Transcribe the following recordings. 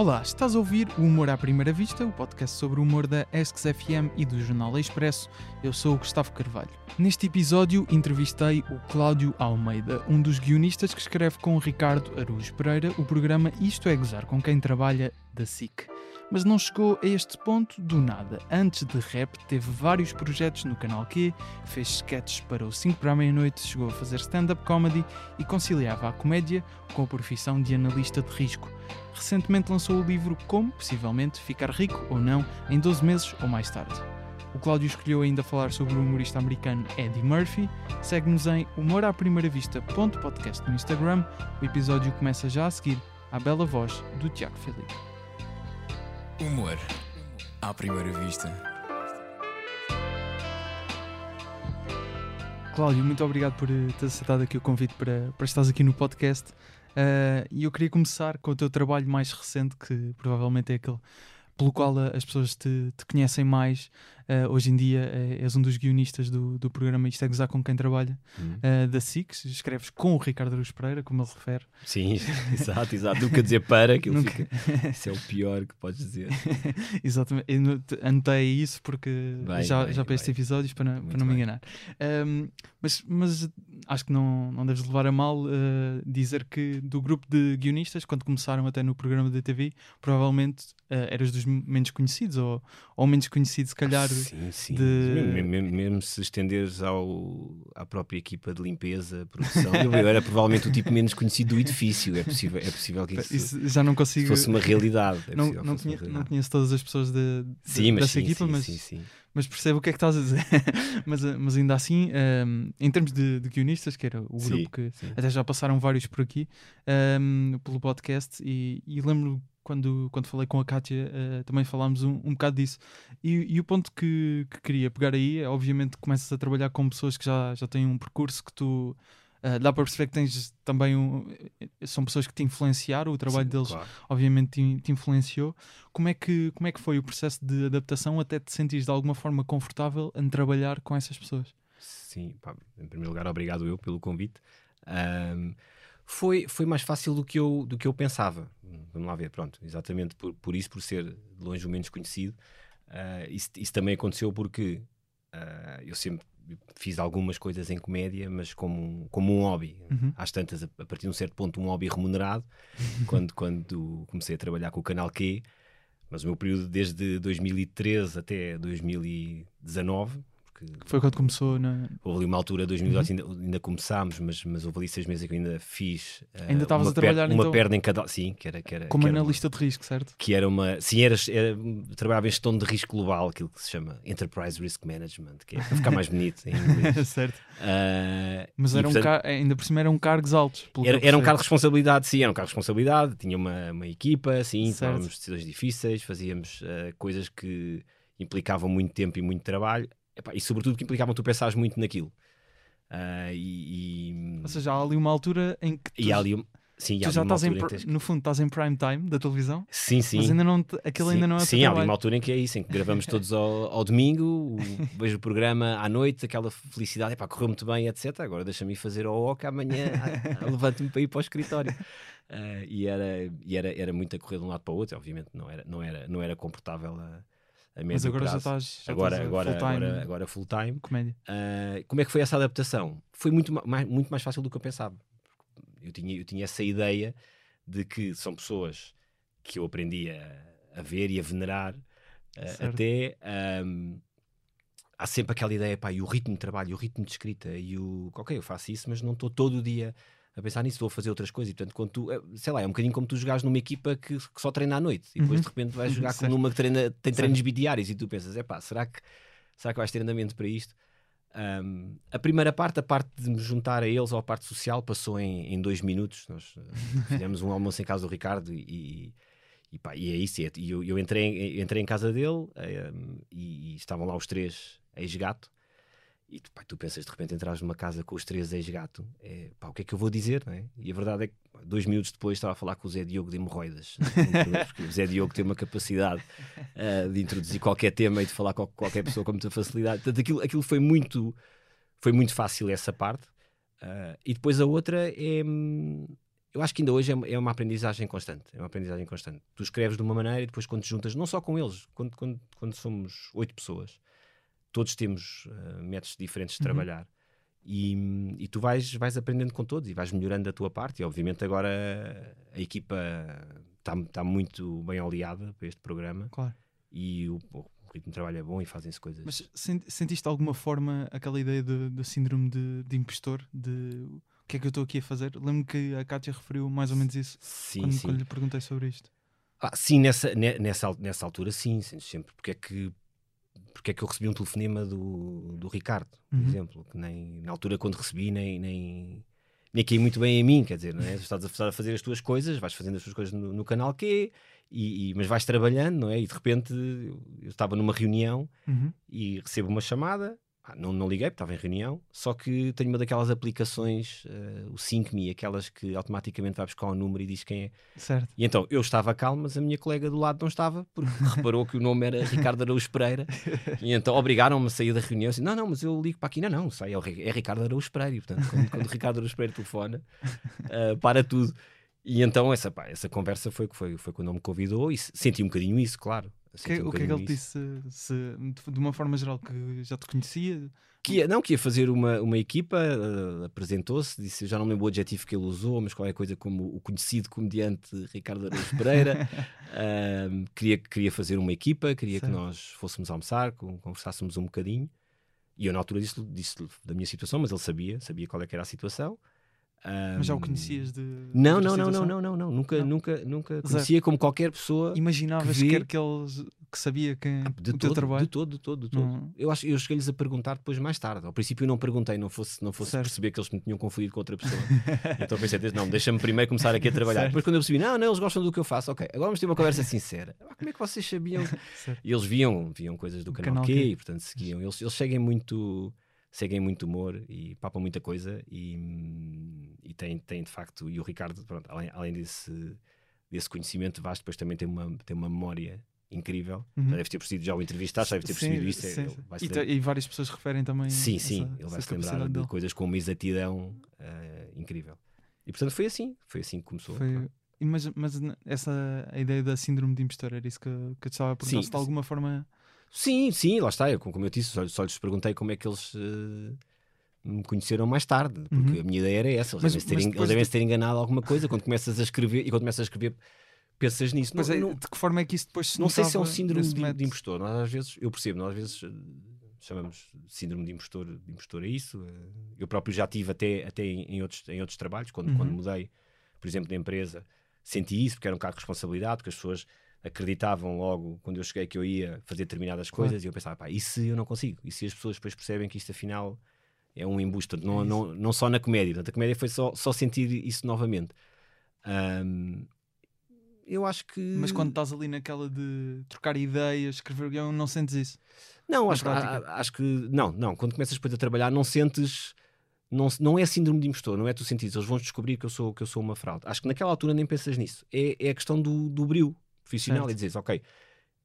Olá, estás a ouvir o Humor à Primeira Vista, o podcast sobre o humor da Esques FM e do Jornal Expresso. Eu sou o Gustavo Carvalho. Neste episódio entrevistei o Cláudio Almeida, um dos guionistas que escreve com o Ricardo Araújo Pereira o programa Isto é Gozar, com quem trabalha da SIC. Mas não chegou a este ponto do nada. Antes de rap, teve vários projetos no canal Q, fez sketches para o 5 para a meia-noite, chegou a fazer stand-up comedy e conciliava a comédia com a profissão de analista de risco. Recentemente lançou o livro Como, possivelmente, ficar rico ou não em 12 meses ou mais tarde. O Cláudio escolheu ainda falar sobre o humorista americano Eddie Murphy. Segue-nos em humoraprimeiravista.podcast no Instagram. O episódio começa já a seguir à bela voz do Tiago Felipe. Humor à primeira vista. Cláudio, muito obrigado por eh, ter aceitado aqui o convite para, para estares aqui no podcast. Uh, e eu queria começar com o teu trabalho mais recente, que provavelmente é aquele pelo qual as pessoas te, te conhecem mais. Uh, hoje em dia uh, és um dos guionistas do, do programa Isto é Gozar com quem trabalha, Uhum. uh, da SIX. Escreves com o Ricardo Aruz Pereira, como ele refere. Sim, exato, exato. Nunca dizer para, que ele Nunca. fica. Isso é o pior que podes dizer. Exatamente, eu no- te- anotei isso porque Bem, já, bem, já para estes bem. episódios para, não- para não me enganar. Um, mas, mas acho que não, não deves levar a mal dizer que do grupo de guionistas, quando começaram até no programa da TV, provavelmente eras dos menos conhecidos ou, ou menos conhecido, se calhar. Sim, sim. de- Mesmo, mesmo- se estenderes ao, à própria equipa de limpeza, produção, eu, era provavelmente o tipo menos conhecido do edifício. É possível, é possível que isso, Isso já não consigo. fosse uma realidade. É não, não, conhe- não conheço todas as pessoas de, de- Sim, dessa sim, equipa, sim, mas, sim, mas percebo o que é que estás a dizer. mas, uh, mas ainda assim, um, em termos de, de guionistas, que era o grupo que até já passaram vários por aqui um, pelo podcast, e, e lembro quando, quando falei com a Kátia uh, também falámos um, um bocado disso. E, e o ponto que, que queria pegar aí é, obviamente, que começas a trabalhar com pessoas que já, já têm um percurso que tu. uh, dá para perceber que tens também um, são pessoas que te influenciaram, o trabalho Sim, deles claro. obviamente te, te influenciou. Como é, que, como é que foi o processo de adaptação até te sentires de alguma forma confortável em trabalhar com essas pessoas? Sim, pá, em primeiro lugar, obrigado eu pelo convite. Ahm, foi, foi mais fácil do que, eu, do que eu pensava. Vamos lá ver, pronto, exatamente por, por isso, por ser de longe o menos conhecido. Ah, isso, isso também aconteceu porque ah, eu sempre fiz algumas coisas em comédia, mas como, um- como um hobby. Uhum. Às tantas, a, a partir de um certo ponto, um hobby remunerado, quando, quando comecei a trabalhar com o Canal Q. Mas o meu período desde 2013 até 2019, porque Foi quando começou na. Houve ali uma altura, 2018, ainda, ainda começámos, mas, mas houve ali seis meses que eu ainda fiz. eh, Ainda estavas uma a trabalhar, per- uma então? perna em cada. Sim, que era. Que era como que era uma- analista de risco, certo? que era uma. Sim, era, era, trabalhava em gestão de risco global, aquilo que se chama Enterprise Risk Management, que é para ficar mais bonito em inglês. certo. Ah, Mas e, era um portanto, car... ainda por cima eram cargos altos. que era, era um cargo de responsabilidade, sim, era um cargo de responsabilidade, tinha uma, uma equipa, sim, Certo. tomávamos decisões difíceis, fazíamos ah, coisas que implicavam muito tempo e muito trabalho, Epá, e sobretudo que implicavam tu pensares muito naquilo. Ah, e, e, Ou seja, há ali uma altura em que tu, e há ali, um- sim, há tu já estás em, pr- que no fundo, estás em prime time da televisão, Sim, sim. mas ainda não, te- aquilo sim, ainda não é o Sim, há ali uma altura em que é isso, em que gravamos todos ao, ao domingo, o- vejo o programa à noite, aquela felicidade, epá, correu muito bem, etc. Agora deixa-me ir fazer ao OC amanhã, levanto-me para ir para o escritório. Ah, e era, e era, era muito a correr de um lado para o outro, obviamente não era, não era, não era confortável a, a médio Mas agora já prazo. estás, já agora, estás agora, full-time agora, agora full time. comédia. Uh, como é que foi essa adaptação? Foi muito ma- mais, muito mais fácil do que eu pensava. Eu tinha, eu tinha essa ideia de que são pessoas que eu aprendi a, a ver e a venerar, uh, até um, há sempre aquela ideia, pá, e o ritmo de trabalho, e o ritmo de escrita, e o ok, eu faço isso, mas não estou todo o dia a pensar nisso, a fazer outras coisas. E portanto, quando tu, eh, sei lá, é um bocadinho como tu jogares numa equipa que, que só treina à noite, e depois Uhum. de repente vais jogar com numa que treina, tem Certo. treinos bidiários, e tu pensas, é pá, será que, será que vais ter andamento para isto? Um, a primeira parte, a parte de me juntar a eles ou a parte social, passou em, em dois minutos. Nós eh, fizemos um almoço em casa do Ricardo e, e, pá, e é isso. E eu, eu entrei, entrei em casa dele um, e, e estavam lá os três ex-gato. E tu, pá, tu pensas de repente entras numa casa com os três ex-gato, é, pá, o que é que eu vou dizer? É? E a verdade é que dois minutos depois estava a falar com o Zé Diogo de hemorroidas, porque o Zé Diogo tem uma capacidade ah, de introduzir qualquer tema e de falar com qualquer pessoa com muita facilidade. Portanto, aquilo, aquilo foi muito foi muito fácil essa parte. Ah, e depois a outra é, hum, eu acho que ainda hoje é, é, uma aprendizagem constante. É uma aprendizagem constante. Tu escreves de uma maneira e depois quando te juntas, não só com eles, quando, quando, quando somos oito pessoas, todos temos uh, métodos diferentes de uhum. trabalhar. E, e, tu vais, vais aprendendo com todos e vais melhorando a tua parte. E obviamente agora a equipa está tá muito bem oleada para este programa. Claro. E o, o ritmo de trabalho é bom e fazem-se coisas. Mas sentiste de alguma forma aquela ideia do síndrome de, de impostor? De que é que eu estou aqui a fazer? Lembro que a Kátia referiu mais ou menos isso sim, quando, sim. quando lhe perguntei sobre isto. Ah, sim, nessa, nessa, nessa altura, sim, sempre. Porque é que, porque é que eu recebi um telefonema do, do Ricardo, por uhum. exemplo, que nem na altura quando recebi, nem, nem, nem caiu muito bem em mim, quer dizer, não é? estás a fazer as tuas coisas, vais fazendo as tuas coisas no, no canal Q, e, e, mas vais trabalhando, não é? E de repente eu estava numa reunião uhum. e recebo uma chamada ah, não, não liguei, estava em reunião, só que tenho uma daquelas aplicações, uh, o SyncMe, aquelas que automaticamente vai buscar o um número e diz quem é. Certo. E então eu estava calmo, mas a minha colega do lado não estava, porque reparou que o nome era Ricardo Araújo Pereira. e então obrigaram-me a sair da reunião. Assim, não, não, mas eu ligo para aqui. Não, não, sai, é, é Ricardo Araújo Pereira. E, portanto, quando, quando Ricardo Araújo Pereira telefona, uh, para tudo. E então essa, pá, essa conversa foi, foi, foi quando ele me convidou e senti um bocadinho isso, claro. Que, um o que é que ele disse? Se, de uma forma geral, que já te conhecia? Que ia, não, que ia fazer uma, uma equipa, uh, apresentou-se, disse, já não me lembro o adjetivo que ele usou, mas qualquer coisa como o conhecido comediante Ricardo Araújo Pereira. uh, queria, queria fazer uma equipa, queria certo. que nós fôssemos almoçar, conversássemos um bocadinho. E eu, na altura, disse, disse da minha situação, mas ele sabia, sabia qual é era a situação. Um, Mas já o conhecias de. Não, não, não, não, não, não, não, Nunca, não. nunca, nunca conhecia Zero. como qualquer pessoa. Imaginavas que, vê... que eles que sabia quem ah, de o todo, teu trabalho? De todo, de todo, de todo. Não. Eu acho eu cheguei-lhes a perguntar depois mais tarde. Ao princípio eu não perguntei, não fosse, não fosse perceber que eles me tinham confundido com outra pessoa. então pensei, não, deixa-me primeiro começar aqui a trabalhar. Certo. Depois quando eu percebi, não, não, eles gostam do que eu faço, ok, agora vamos ter uma conversa sincera. Ah, como é que vocês sabiam? e eles viam, viam coisas do canal, canal Q, e portanto seguiam. Eles, eles seguem muito seguem muito humor e papam muita coisa e, e tem, tem de facto, e o Ricardo, pronto, além, além desse, desse conhecimento vasto, depois também tem uma, tem uma memória incrível. Uhum. Já deve ter percebido já o entrevistado, já deve ter percebido isso. Sim, e, e, várias pessoas referem também. Sim, sim, essa, ele vai se lembrar de coisas com uma exatidão uh, incrível. E portanto foi assim, foi assim que começou. Foi... Mas, mas essa a ideia da síndrome de impostor era isso que, que eu estava a perguntar, se de alguma forma Sim, sim, lá está. Eu, como eu disse, só, só lhes perguntei como é que eles uh, me conheceram mais tarde, porque uhum. a minha ideia era essa. Eles, mas, devem, ter, eles devem de... ter enganado alguma coisa quando começas a escrever e quando começas a escrever pensas nisso. Mas não, é, não, de que forma é que isso depois se Não sei se é um síndrome de, de, impostor. Nós às vezes, eu percebo, nós às vezes uh, chamamos síndrome de impostor, de impostor a isso. Uh, eu próprio já tive até, até em, em, outros, em outros trabalhos, quando, uhum. quando mudei, por exemplo, de empresa, senti isso, porque era um cargo de responsabilidade, porque as pessoas acreditavam logo quando eu cheguei que eu ia fazer determinadas coisas claro. e eu pensava, pá, e se eu não consigo? E se as pessoas depois percebem que isto afinal é um embuste? Não, é não, não só na comédia, portanto, a comédia foi só, só sentir isso novamente. Um, eu acho que. Mas quando estás ali naquela de trocar ideias, escrever guião, não sentes isso? Não, acho, a, acho que. Não, não. Quando começas depois a trabalhar, não sentes. Não, não é síndrome de impostor, não é tu sentires, eles vão descobrir que eu sou, que eu sou uma fraude. Acho que naquela altura nem pensas nisso. É, é a questão do, do brilho profissional certo. e dizes, ok,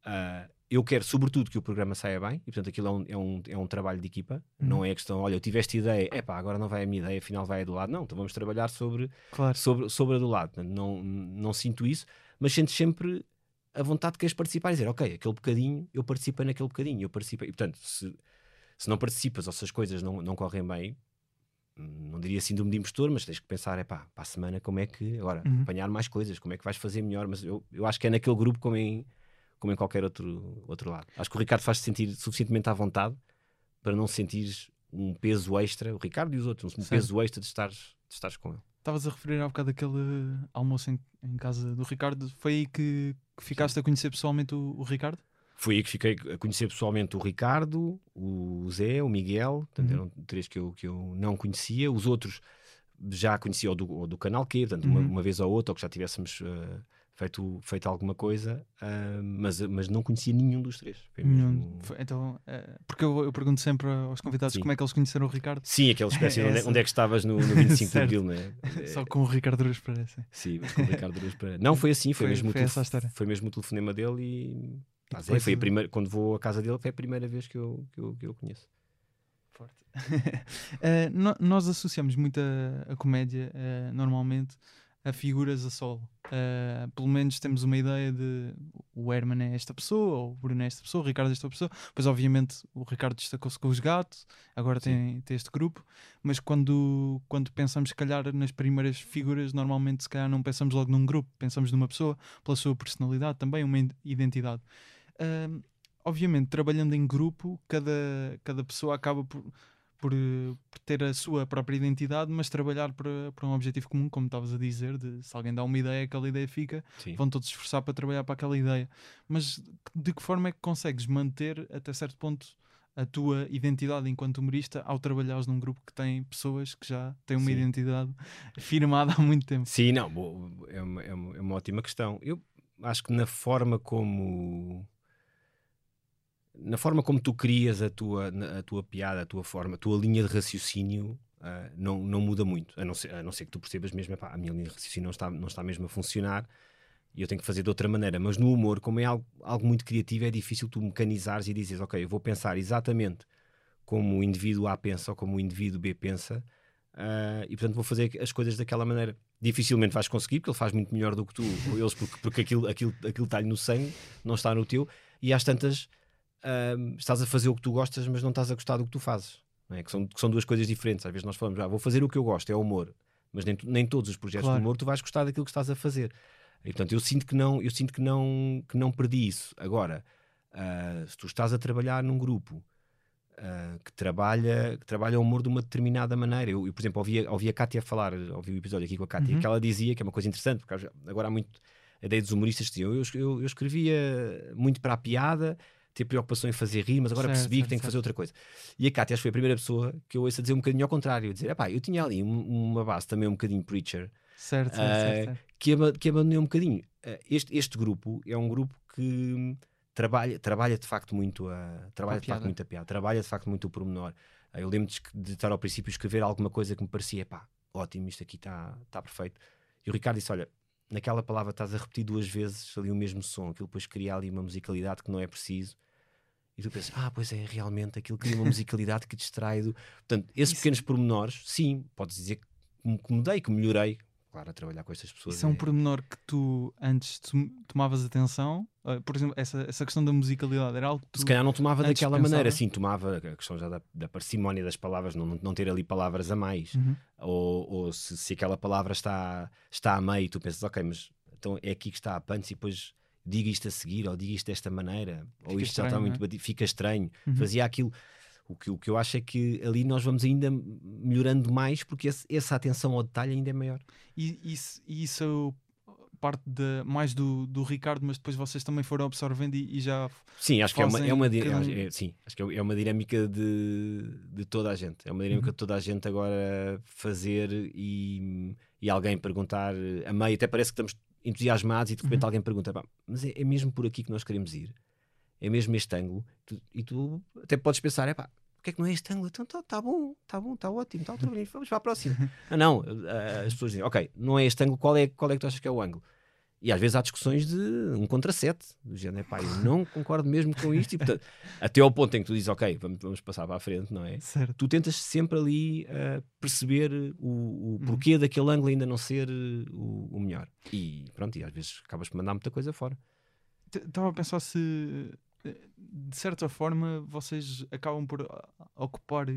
uh, eu quero sobretudo que o programa saia bem, e portanto aquilo é um, é um, é um trabalho de equipa, uhum. não é a questão, olha, eu tive esta ideia, é pá, agora não vai a minha ideia, afinal vai a do lado, não, então vamos trabalhar sobre, claro. sobre, sobre a do lado, não, não sinto isso, mas sentes sempre a vontade de queres participar e dizer, ok, aquele bocadinho, eu participei naquele bocadinho, eu participei, e portanto, se, se não participas ou se as coisas não, não correm bem, não diria síndrome de impostor, mas tens que pensar, é pá, para a semana como é que, agora, uhum. apanhar mais coisas, como é que vais fazer melhor, mas eu, eu acho que é naquele grupo como em, como em qualquer outro, outro lado. Acho que o Ricardo faz-te sentir suficientemente à vontade para não sentires um peso extra, o Ricardo e os outros, um Sim. peso extra de estares, de estares com ele. Estavas a referir há bocado aquele almoço em, em, casa do Ricardo, foi aí que, que ficaste Sim. a conhecer pessoalmente o, o Ricardo? Foi aí que fiquei a conhecer pessoalmente o Ricardo, o Zé, o Miguel, portanto, uhum. eram três que eu, que eu não conhecia. Os outros já conhecia o do, do canal Q, portanto, uhum. uma, uma, vez ou outra, ou que já tivéssemos uh, feito, feito alguma coisa, uh, mas, mas não conhecia nenhum dos três. Mesmo... Então, uh, porque eu, eu, pergunto sempre aos convidados Sim. como é que eles conheceram o Ricardo. Sim, aquela espécie é onde, é, onde, é que estavas no, no 25 de Abril, não é? Só com o Ricardo Duras Pereira. Sim, mas com o Ricardo Duras Pereira. Não, foi assim, foi, foi mesmo, foi, o, foi mesmo o telefonema dele e é, foi a primeira, quando vou à casa dele, foi a primeira vez que eu, que eu, que eu conheço. Forte. uh, no, nós associamos muito a, a comédia, uh, normalmente, a figuras a solo. Uh, pelo menos temos uma ideia de o Herman é esta pessoa, ou o Bruno é esta pessoa, o Ricardo é esta pessoa. Pois, obviamente, o Ricardo destacou-se com os gatos, agora tem, tem, este grupo. Mas quando, quando pensamos, se calhar, nas primeiras figuras, normalmente, se calhar, não pensamos logo num grupo, pensamos numa pessoa, pela sua personalidade também, uma identidade. Uh, obviamente, trabalhando em grupo, cada, cada pessoa acaba por por, por, ter a sua própria identidade, mas trabalhar para, para um objetivo comum, como estavas a dizer, de se alguém dá uma ideia, aquela ideia fica, Sim. vão todos esforçar para trabalhar para aquela ideia. Mas de que forma é que consegues manter até certo ponto a tua identidade enquanto humorista ao trabalhares num grupo que tem pessoas que já têm uma Sim. identidade firmada há muito tempo? Sim, não, é uma, é uma, é uma ótima questão. Eu acho que na forma como na forma como tu crias a tua, a tua piada, a tua forma, a tua linha de raciocínio uh, não, não muda muito, a não, ser, a não ser que tu percebas mesmo, epá, a minha linha de raciocínio não está, não está mesmo a funcionar e eu tenho que fazer de outra maneira. Mas no humor, como é algo, algo muito criativo, é difícil tu mecanizares e dizes, ok, eu vou pensar exatamente como o indivíduo A pensa ou como o indivíduo B pensa uh, e portanto vou fazer as coisas daquela maneira. Dificilmente vais conseguir, porque ele faz muito melhor do que tu, ou eles, porque, porque aquilo, aquilo, aquilo está-lhe no sangue, não está no teu, e às tantas estás a fazer o que tu gostas, mas não estás a gostar do que tu fazes. É? Que, são, que são duas coisas diferentes. Às vezes nós falamos, ah, vou fazer o que eu gosto, é humor. Mas nem, nem todos os projetos claro. de humor tu vais gostar daquilo que estás a fazer. E, portanto, eu sinto que não, eu sinto que não, que não perdi isso. Agora, uh, se tu estás a trabalhar num grupo uh, que, trabalha, que trabalha o humor de uma determinada maneira, eu, eu por exemplo, ouvi, ouvi a Kátia falar, ouvi o episódio aqui com a Kátia, uhum. que ela dizia que é uma coisa interessante, porque agora há muito a ideia dos humoristas que diziam, eu, eu, eu escrevia muito para a piada ter preocupação em fazer rir, mas agora certo, percebi certo, que tenho que fazer outra coisa. E a Cátia foi a primeira pessoa que eu ouço a dizer um bocadinho ao contrário, dizer, pá, eu tinha ali uma base também um bocadinho preacher, certo, uh, certo, Que, que abandonei um bocadinho. Uh, este, este grupo é um grupo que trabalha, trabalha de facto muito a, trabalha a de facto muito a piada, trabalha de facto muito o pormenor. Uh, eu lembro de, de estar ao princípio escrever alguma coisa que me parecia, pá, ótimo, isto aqui está tá perfeito. E o Ricardo disse, olha, naquela palavra estás a repetir duas vezes ali o mesmo som, aquilo depois cria ali uma musicalidade que não é preciso e tu pensas, ah, pois é, realmente aquilo cria uma musicalidade que distrai do. Portanto, esses Isso. pequenos pormenores, sim, podes dizer que mudei, que melhorei, claro, a trabalhar com estas pessoas. Isso é um pormenor que tu antes tomavas atenção? Uh, por exemplo, essa, essa questão da musicalidade era algo que tu Se calhar não tomava daquela pensava? maneira, sim, tomava a questão já da, da parcimónia das palavras, não, não ter ali palavras a mais, uhum. ou, ou se, se, aquela palavra está, está a meio, tu pensas, ok, mas então é aqui que está a punch e depois diga isto a seguir, ou diga isto desta maneira, fica ou isto estranho, já está muito é? batido, fica estranho. Uhum. Fazia aquilo. O que, o que eu acho é que ali nós vamos ainda melhorando mais porque esse, essa atenção ao detalhe ainda é maior. E isso, isso parte de, mais do, do Ricardo, mas depois vocês também foram absorvendo e, e já. Sim, acho que é uma, é uma, é, sim, acho que é uma dinâmica de, de toda a gente. É uma dinâmica uhum. de toda a gente agora fazer e, e alguém perguntar a meio, até parece que estamos entusiasmados e de repente uhum. alguém pergunta: mas é, é, mesmo por aqui que nós queremos ir? É mesmo este ângulo? Tu, e tu até podes pensar: é pá, que é que não é este ângulo? Então tá, tá bom, tá bom, tá ótimo, tá vamos para a próxima. ah, não, as pessoas dizem: ok, não é este ângulo, qual é, qual é que tu achas que é o ângulo? E às vezes há discussões de um contra sete, do género, pá, eu não concordo mesmo com isto, e portanto, até ao ponto em que tu dizes, ok, vamos, vamos passar para a frente, não é? Certo. Tu tentas sempre ali uh, perceber o, o uhum. porquê daquele ângulo ainda não ser uh, o, o, melhor. E pronto, e às vezes acabas por mandar muita coisa fora. Estava a pensar se, eh, de certa forma, vocês acabam por ocupar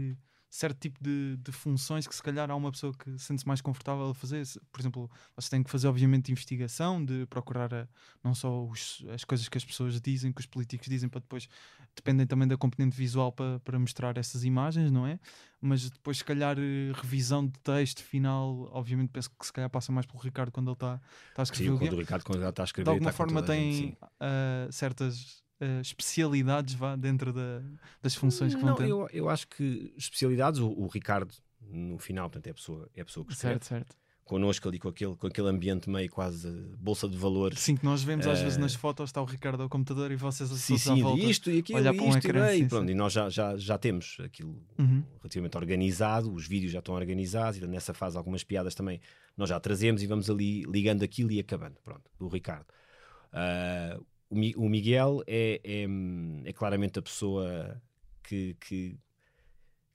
certo tipo de, de, funções que se calhar há uma pessoa que sente-se mais confortável a fazer. Por exemplo, você tem que fazer obviamente investigação, de procurar a, não só os, as coisas que as pessoas dizem, que os políticos dizem, para depois dependem também da componente visual para, para mostrar essas imagens, não é? Mas depois se calhar revisão de texto final, obviamente penso que se calhar passa mais pelo Ricardo quando ele está tá a escrever. Sim, quando o Ricardo quando ele está a escrever. De alguma forma tem uh, certas uh, especialidades vá, dentro da, das funções que vão ter? Eu, eu acho que especialidades, o, o, Ricardo, no final, portanto, é a pessoa, é a pessoa que escreve. Certo, certo. Connosco ali com aquele, com aquele ambiente meio quase bolsa de valores. Sim, que nós vemos uh, às vezes nas fotos, está o Ricardo ao computador e vocês sim, sim, à volta, isto e aquilo, olhar para um isto, ecrã, e, pronto, sim. e nós já, já, já temos aquilo uhum. relativamente organizado, os vídeos já estão organizados e nessa fase algumas piadas também nós já trazemos e vamos ali ligando aquilo e acabando, pronto, do Ricardo. Uh, o, Miguel é, é, é, claramente a pessoa que, que,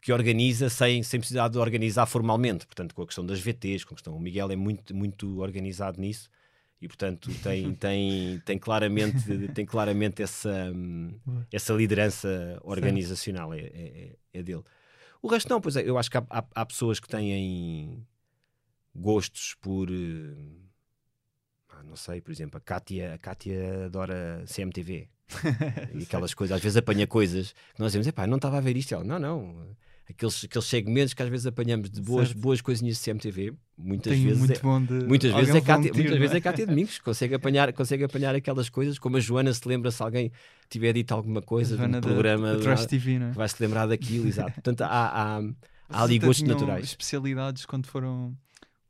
que organiza sem, sem precisar de organizar formalmente. Portanto, com a questão das VTs, com a questão. O Miguel é muito, muito organizado nisso e, portanto, tem, tem, tem claramente, tem claramente essa, essa liderança organizacional. É, é, é, dele. O resto, não, pois é, eu acho que há, há, há pessoas que têm gostos por. Não sei, por exemplo, a Kátia, a Kátia adora CMTV. e aquelas coisas, às vezes apanha coisas que nós dizemos, epá, não estava a ver isto. Ela, não, não aqueles, aqueles segmentos que às vezes apanhamos de boas, boas coisinhas de CMTV, muitas Tem vezes muito é, bom de muitas vezes é Cátia, muitas é? vezes é Cátia Domingos, consegue apanhar, consegue apanhar aquelas coisas, como a Joana se lembra se alguém tiver dito alguma coisa no programa, da, da TV, não é? vai se lembrar daquilo, exato. Portanto, há, há, há ali gostos naturais. especialidades quando foram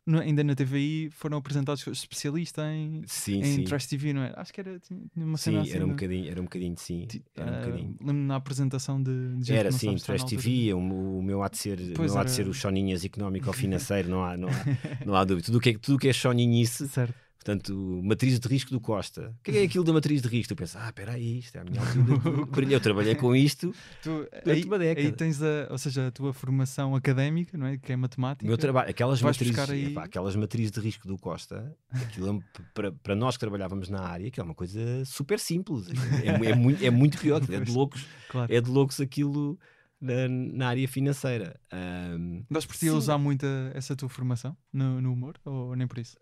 no, ainda na TVI foram apresentados especialista em, sim, em sim. Trash TV, não é? Acho que era tinha uma sim, cena assim. Era um, bocadinho, era um bocadinho, sim. Era um uh, bocadinho. Lembro na apresentação de, de Era sim, Trash TV, o, o, meu há de ser, pois meu era... há de ser o choninhas económico ou financeiro, não há, não há, não há dúvida. Tudo que, é, tudo que é choninhice certo. Portanto, matriz de risco do Costa. O que é aquilo da matriz de risco? Tu pensas, ah, espera aí, isto é a minha altura. eu trabalhei com isto tu, aí, uma década. Aí tens a, ou seja, a tua formação académica, não é? Que é matemática. O meu trabalho, aquelas matrizes, aí... epá, aquelas matrizes de risco do Costa, aquilo é, para, para nós que trabalhávamos na área, que é uma coisa super simples. É, é, é muito, é muito pior, é de loucos. Claro. É de loucos aquilo na, na área financeira. Um, Nós por ti usar muito essa tua formação no, no, humor ou nem por isso?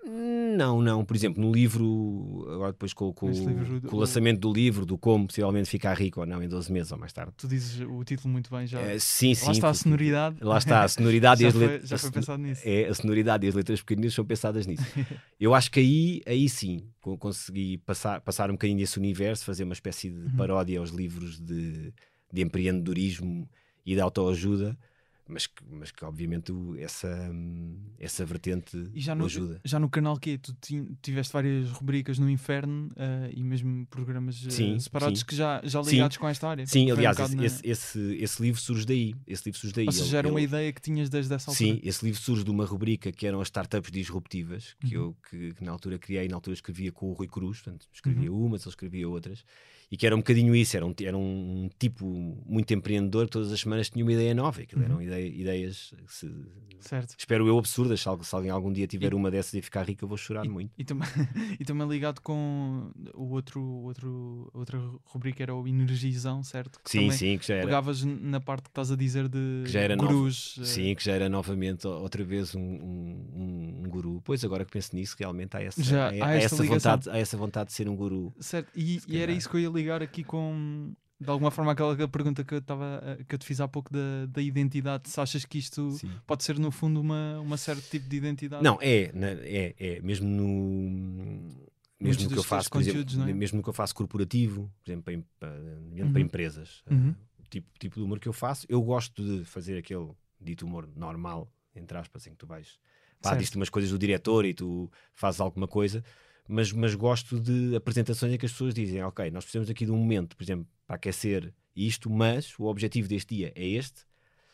Não, não. Por exemplo, no livro, agora depois com, com, livro, com o lançamento do livro, do como possivelmente ficar rico ou não em 12 meses ou mais tarde. Tu dizes o título muito bem já. É, sim, sim. Lá está a sonoridade. Lá está a sonoridade já e as letras. Já foi pensado nisso. É, a sonoridade e as letras pequeninas são pensadas nisso. Eu acho que aí, aí sim consegui passar, passar um bocadinho desse universo, fazer uma espécie de uhum. paródia aos livros de, de empreendedorismo e de autoajuda, mas que, mas que obviamente essa, essa vertente e já no, ajuda. Já no canal que tu tiveste várias rubricas no Inferno uh, e mesmo programas uh, sim, separados sim. que já, já ligados sim. com esta área. Sim, aliás, um esse, na... esse, esse, esse, livro surge daí. Esse livro surge daí. Ou seja, era uma ideia que tinhas desde essa altura. Sim, esse livro surge de uma rubrica que eram as startups disruptivas, que uhum. eu que, que, na altura criei, na altura escrevia com o Rui Cruz, portanto, escrevia uhum. umas, ele escrevia outras e que era um bocadinho isso, era um, era um tipo muito empreendedor que todas as semanas tinha uma ideia nova, aquilo uhum. eram ideia, ideias, se, espero eu, absurdas, se, se, alguém algum dia tiver e, uma dessas e ficar rico eu vou chorar e, muito. E, também, e também ligado com o outro, outro, outra rubrica era o Energizão, certo? Que sim, sim, que já era. Pegavas na parte que estás a dizer de que já era gurus. Novo, sim, que já era novamente outra vez um, um, um, guru. Pois agora que penso nisso, realmente há essa, já, há, há essa vontade, há essa vontade de ser um guru. Certo, e, e era isso que eu ia ligar aqui com de alguma forma aquela pergunta que eu, tava, que eu te fiz há pouco da, da identidade, se achas que isto Sim. pode ser no fundo uma, uma certo tipo de identidade? Não, é, é, é mesmo no mesmo que eu faço, por exemplo, é? mesmo no que eu faço corporativo, por exemplo, para, para, uhum. para empresas, uhum. uh, o tipo, tipo de humor que eu faço, eu gosto de fazer aquele dito humor normal, entre aspas, em que tu vais, pá, diz-te umas coisas do diretor e tu fazes alguma coisa, mas, mas gosto de apresentações em que as pessoas dizem, ok, nós precisamos aqui de um momento, por exemplo, para aquecer isto, mas o objetivo deste dia é este.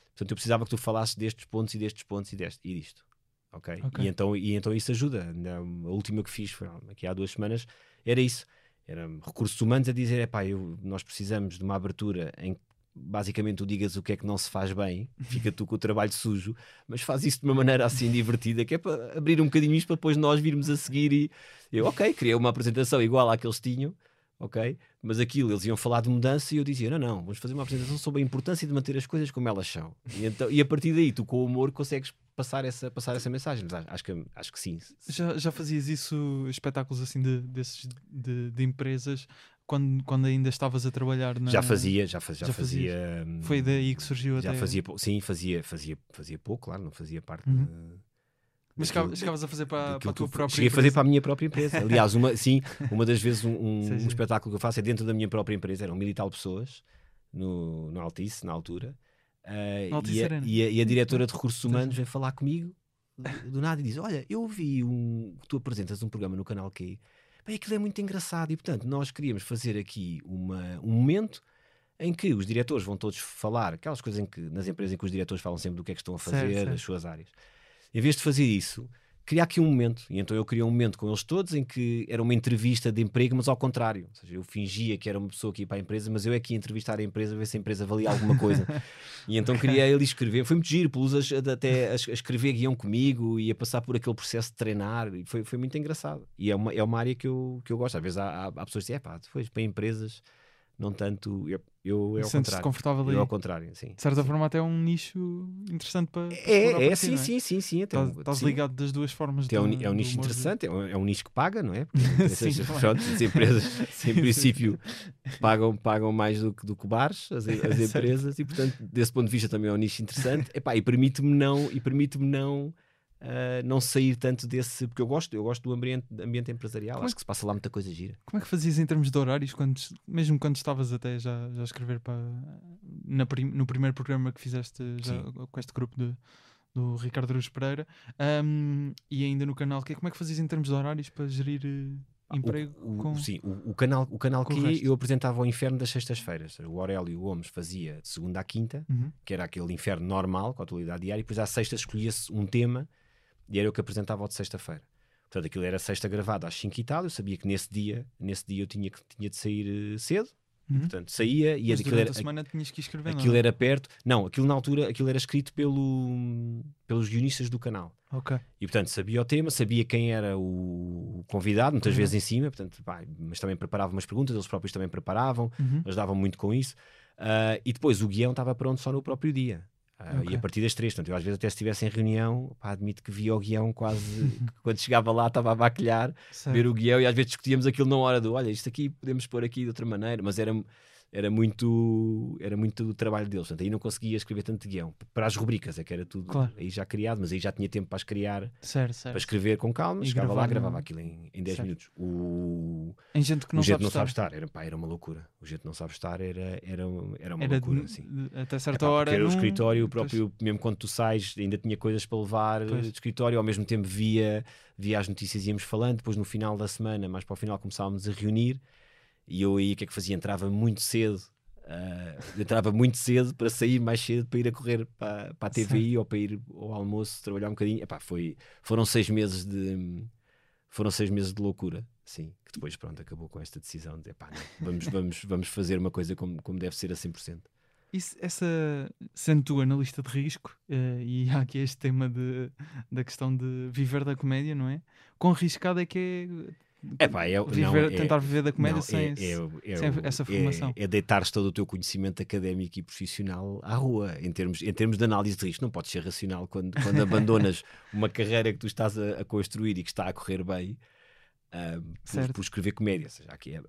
Portanto, eu precisava que tu falasses destes pontos e destes pontos e, deste, e disto. Okay? ok? E, então, e então isso ajuda. A última que fiz, foi aqui há duas semanas, era isso. Era recursos humanos a dizer, epá, eu, nós precisamos de uma abertura em que basicamente tu digas o que é que não se faz bem, fica tu com o trabalho sujo, mas faz isso de uma maneira assim divertida, que é para abrir um bocadinho isto para depois nós virmos a seguir e eu, ok, criei uma apresentação igual à que eles tinham, ok? Mas aquilo, eles iam falar de mudança e eu dizia: não, não, vamos fazer uma apresentação sobre a importância de manter as coisas como elas são. E, então, e a partir daí, tu com o humor consegues passar essa, passar essa mensagem. Mas acho, que, acho que sim. Já, já fazias isso, espetáculos assim de, desses, de, de empresas, quando, quando ainda estavas a trabalhar na... Já fazia, já, faz, já, já fazia. Foi daí que surgiu já até. Fazia, sim, fazia, fazia, fazia pouco, claro, não fazia parte. Uhum. De mas chegavas a fazer para, para a tua própria Cheguei empresa? a fazer para a minha própria empresa. Aliás, uma, sim, uma das vezes um, um, um, espetáculo que eu faço é dentro da minha própria empresa. Eram mil e tal pessoas no, no Altice, na altura. Uh, Altice e, a, e, a, e, a, diretora de recursos humanos vem falar comigo do, do nada e diz: Olha, eu vi um. Tu apresentas um programa no canal Q. Bem, aquilo é muito engraçado e, portanto, nós queríamos fazer aqui uma, um momento em que os diretores vão todos falar, aquelas coisas em que nas empresas em que os diretores falam sempre do que é que estão a fazer, certo, certo. as suas áreas em vez de fazer isso, criar aqui um momento. E então eu criei um momento com eles todos em que era uma entrevista de emprego, mas ao contrário. Ou seja, eu fingia que era uma pessoa que ia para a empresa, mas eu é que ia entrevistar a empresa, ver se a empresa valia alguma coisa. e então queria ele escrever. Foi muito giro, pelos até a, escrever guião comigo e a passar por aquele processo de treinar. E foi, foi muito engraçado. E é uma, é uma área que eu, que eu gosto. Às vezes há, há, há pessoas que dizem, é pá, depois para empresas não tanto. Eu, eu é ao contrário. confortável ali. Eu ao contrário, sim. De certa sim. forma, até é um nicho interessante para. É, é, sim, é? sim, sim, sim. Estás ligado das duas formas. É um, é um nicho interessante, de... é, um, é um nicho que paga, não é? Porque, sim, pronto, as empresas, em princípio, pagam, pagam mais do que, do que bares, as, as empresas, e portanto, desse ponto de vista, também é um nicho interessante. Epá, e permite-me não. E permite-me não Uh, não sair tanto desse, porque eu gosto, eu gosto do ambiente, ambiente empresarial, Como acho é que se passa lá muita coisa gira. Como é que fazias em termos de horários, quando, mesmo quando estavas até já, já a escrever para, na no primeiro programa que fizeste com este grupo de, do Ricardo Aruz Pereira um, e ainda no canal, que, como é que fazias em termos de horários para gerir uh, emprego? O, o, com, sim, o, o, canal, o canal que eu apresentava ao inferno das sextas-feiras. O Aurélio Gomes fazia de segunda à quinta, uhum. que era aquele inferno normal, com a atualidade diária, e depois à sexta escolhia-se um tema e era eu que apresentava o de sexta-feira. Portanto, aquilo era sexta gravado às 5 e tal. Eu sabia que nesse dia, nesse dia eu tinha, tinha de sair uh, cedo. Uhum. Portanto, saía e Mas aquilo era, a semana tinhas que escrever. Aquilo não? É? era perto. Não, aquilo na altura aquilo era escrito pelo, pelos guionistas do canal. Ok. E portanto sabia o tema, sabia quem era o convidado, muitas uhum. vezes em cima, portanto, pá, mas também preparava umas perguntas, eles próprios também preparavam, uhum. ajudavam muito com isso. Uh, e depois o guião estava pronto só no próprio dia. Uh, okay. E a partir das três, portanto, eu às vezes até se estivesse em reunião, pá, admito que via o guião quase, quando chegava lá estava a baquilhar, ver o guião e às vezes discutíamos aquilo na hora do, olha, isto aqui podemos pôr aqui de outra maneira, mas era era muito era muito o trabalho deles. Portanto, aí não conseguia escrever tanto guião. Para as rubricas é que era tudo claro. aí já criado, mas aí já tinha tempo para as criar, certo, certo. para escrever com calma. E chegava lá, gravava aquilo em, em 10 minutos. O, em gente que não, o sabe, não estar. sabe estar, era, pá, era uma loucura. O gente não sabe estar era, era, era uma era loucura. De, assim. até certa é, pá, hora. Era num... o escritório, o próprio, pois... mesmo quando tu sais, ainda tinha coisas para levar pois. de escritório, ao mesmo tempo via, via as notícias e íamos falando. Depois no final da semana, mais para o final, começávamos a reunir. E eu aí o que é que fazia? Entrava muito cedo Uh, entrava muito cedo para sair mais cedo para ir a correr para, para a TVI Sim. ou para ir ao almoço trabalhar um bocadinho. Epá, foi, foram seis meses de foram seis meses de loucura, sim, que depois pronto acabou com esta decisão de epá, não, vamos, vamos, vamos fazer uma coisa como, como deve ser a 100%. Isso, essa, sendo tu analista de risco, uh, e há aqui este tema de, da questão de viver da comédia, não é? Quão arriscado é que é Epá, é, viver, não, é, tentar viver da comédia não, sem, é, é, sem essa formação. É, deitar todo o teu conhecimento académico e profissional à rua, em termos, em termos de análise de risco. Não podes ser racional quando, quando abandonas uma carreira que tu estás a, a, construir e que está a correr bem uh, por, por, escrever comédia. Ou seja, aqui a,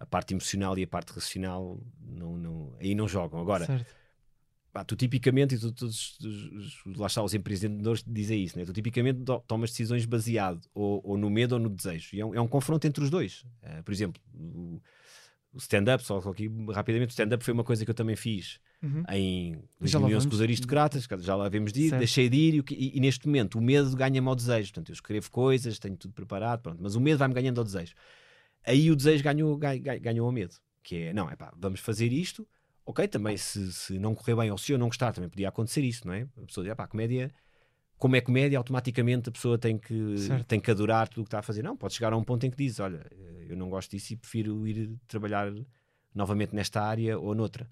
a, parte emocional e a parte racional não, não, aí não jogam. Agora, certo Pá, tu tipicamente, e tu, todos lá está, os empreendedores dizem isso, né? tu tipicamente tomas decisões baseado ou, ou, no medo ou no desejo. E é um, é um confronto entre os dois. Uh, por exemplo, o, o stand-up, só aqui rapidamente, o stand-up foi uma coisa que eu também fiz uhum. em 2011 com os aristocratas, já lá vemos de ir, certo. deixei de ir e, e, e, neste momento o medo ganha-me ao desejo. Portanto, eu escrevo coisas, tenho tudo preparado, pronto, mas o medo vai-me ganhando ao desejo. Aí o desejo ganhou, ganhou, ganhou ao medo, que é, não, é pá, vamos fazer isto ok, também se, se não correr bem ou se eu não gostar, também podia acontecer isso, não é? A pessoa diz, pá, comédia, como é comédia, automaticamente a pessoa tem que, tem que adorar tudo o que está a fazer. Não, pode chegar a um ponto em que diz, olha, eu não gosto disso e prefiro ir trabalhar novamente nesta área ou noutra.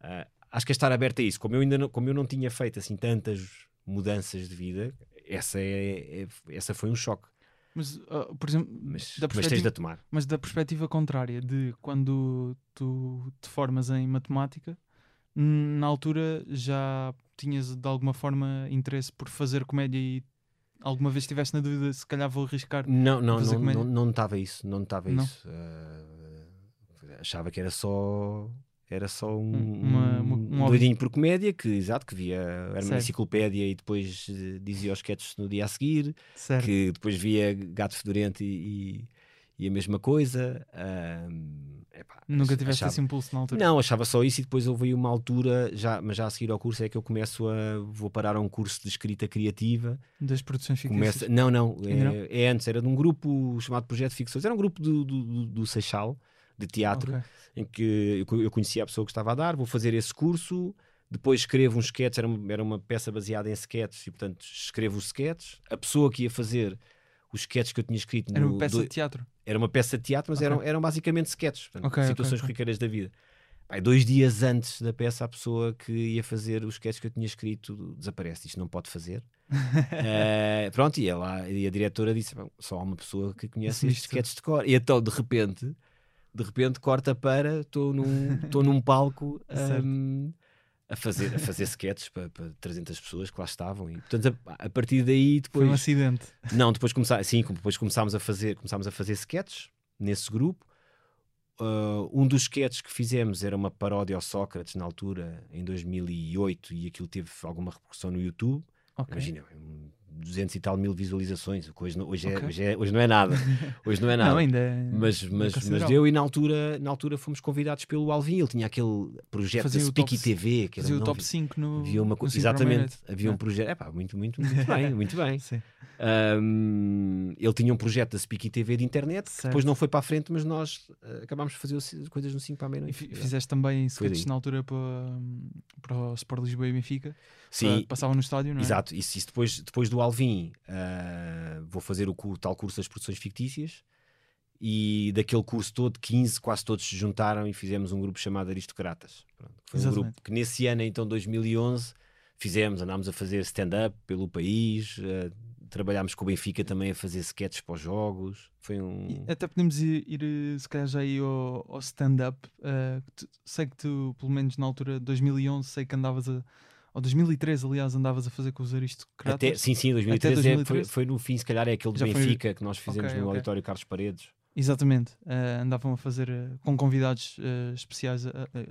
Uh, acho que é estar aberto a isso. Como eu ainda não, como eu não tinha feito assim tantas mudanças de vida, essa, é, é essa foi um choque. Mas, uh, por exemplo, mas, da mas tens de tomar. Mas da perspectiva contrária, de quando tu te formas em matemática, na altura já tinhas de alguma forma interesse por fazer comédia e alguma vez estivesse na dúvida se calhar vou arriscar? Não, não, não, não, não notava isso, não notava isso. Uh, achava que era só era só um, uma, uma, um, um doidinho por comédia que, exato, que via era uma enciclopédia e depois uh, dizia os sketches no dia a seguir, certo. que depois via Gato Fedorento e, e, e a mesma coisa. Epá, Nunca tiveste achava... esse impulso na altura? Não, achava só isso e depois houve uma altura, já, mas já a seguir ao curso é que eu começo a. Vou parar a um curso de escrita criativa. Das produções ficções? Não, não é, não, é, antes, era de um grupo chamado Projeto Ficções, era um grupo do, do, do, do Seixal de teatro, okay. em que eu conhecia a pessoa que estava a dar, vou fazer esse curso, Depois escrevo uns sketches, era uma, era uma peça baseada em sketches, e portanto escrevo os sketches. A pessoa que ia fazer os sketches que eu tinha escrito Era no, uma peça do- de teatro. era uma peça de teatro, mas Ok. eram, eram basicamente sketches, portanto, Ok, ok, situações ok. corriqueiras da vida. Pá, dois dias antes da peça, a pessoa que ia fazer os sketches que eu tinha escrito desaparece. Isto não pode fazer. Eh, pronto, e, ela, e a diretora disse: "Bom, só há uma pessoa que conhece estes sketches de cor. E então, de repente, de repente, corta para estou num, estou num palco ahm, a fazer, a fazer sketches para, para 300 pessoas que lá estavam. E, portanto, a, a partir daí, Foi depois. um acidente. Não, depois começar, sim, depois começámos a fazer, começámos a fazer sketches nesse grupo. Uh, um dos sketches que fizemos era uma paródia ao Sócrates na altura, em 2008, e aquilo teve alguma repercussão no YouTube. Ok. Imagina, um 200 e tal mil visualizações, hoje, não- hoje, é, Ok. hoje, é- hoje não é nada. Hoje não é nada. Não, ainda é. Mas, mas, mas deu e na altura, na altura fomos convidados pelo Alvin. Ele tinha aquele projeto Fazia da Speaky TV, que era Fazia o não, top 5 no. havia uma no Exatamente, havia um É. projeto. Epá, muito, muito, muito bem, muito bem. Um, ele tinha um projeto da Speaky TV de internet, que depois não foi para a frente, mas nós uh, acabámos de fazer coisas no 5 para a meia-noite. fi- fizeste também sketches na altura para, para o Sport Lisboa e Benfica. Sim, Passavam no estádio, não é? exato. Isso, isso depois, depois do Alvin, uh, vou fazer o, cu- tal curso das produções fictícias. E daquele curso todo, 15, quase todos se juntaram e fizemos um grupo chamado Aristocratas. Pronto, foi um Exatamente. grupo que nesse ano, então 2011, fizemos, andámos a fazer stand-up pelo país, uh, trabalhámos com o Benfica também a fazer sketches para os jogos. Foi um. E até podemos ir, ir, eh, se calhar já aí ao, ao stand-up. tu- sei que tu, pelo menos na altura 2011, sei que andavas a. Ou 2013, aliás, andavas a fazer com os aristocratas. Até, sim, sim, 2013, Até é- 2013? foi, foi no fim, se calhar é aquele de Já foi- Benfica que nós fizemos Ok, no ok. auditório Carlos Paredes. Exatamente. eh, andavam a fazer eh, com convidados eh, especiais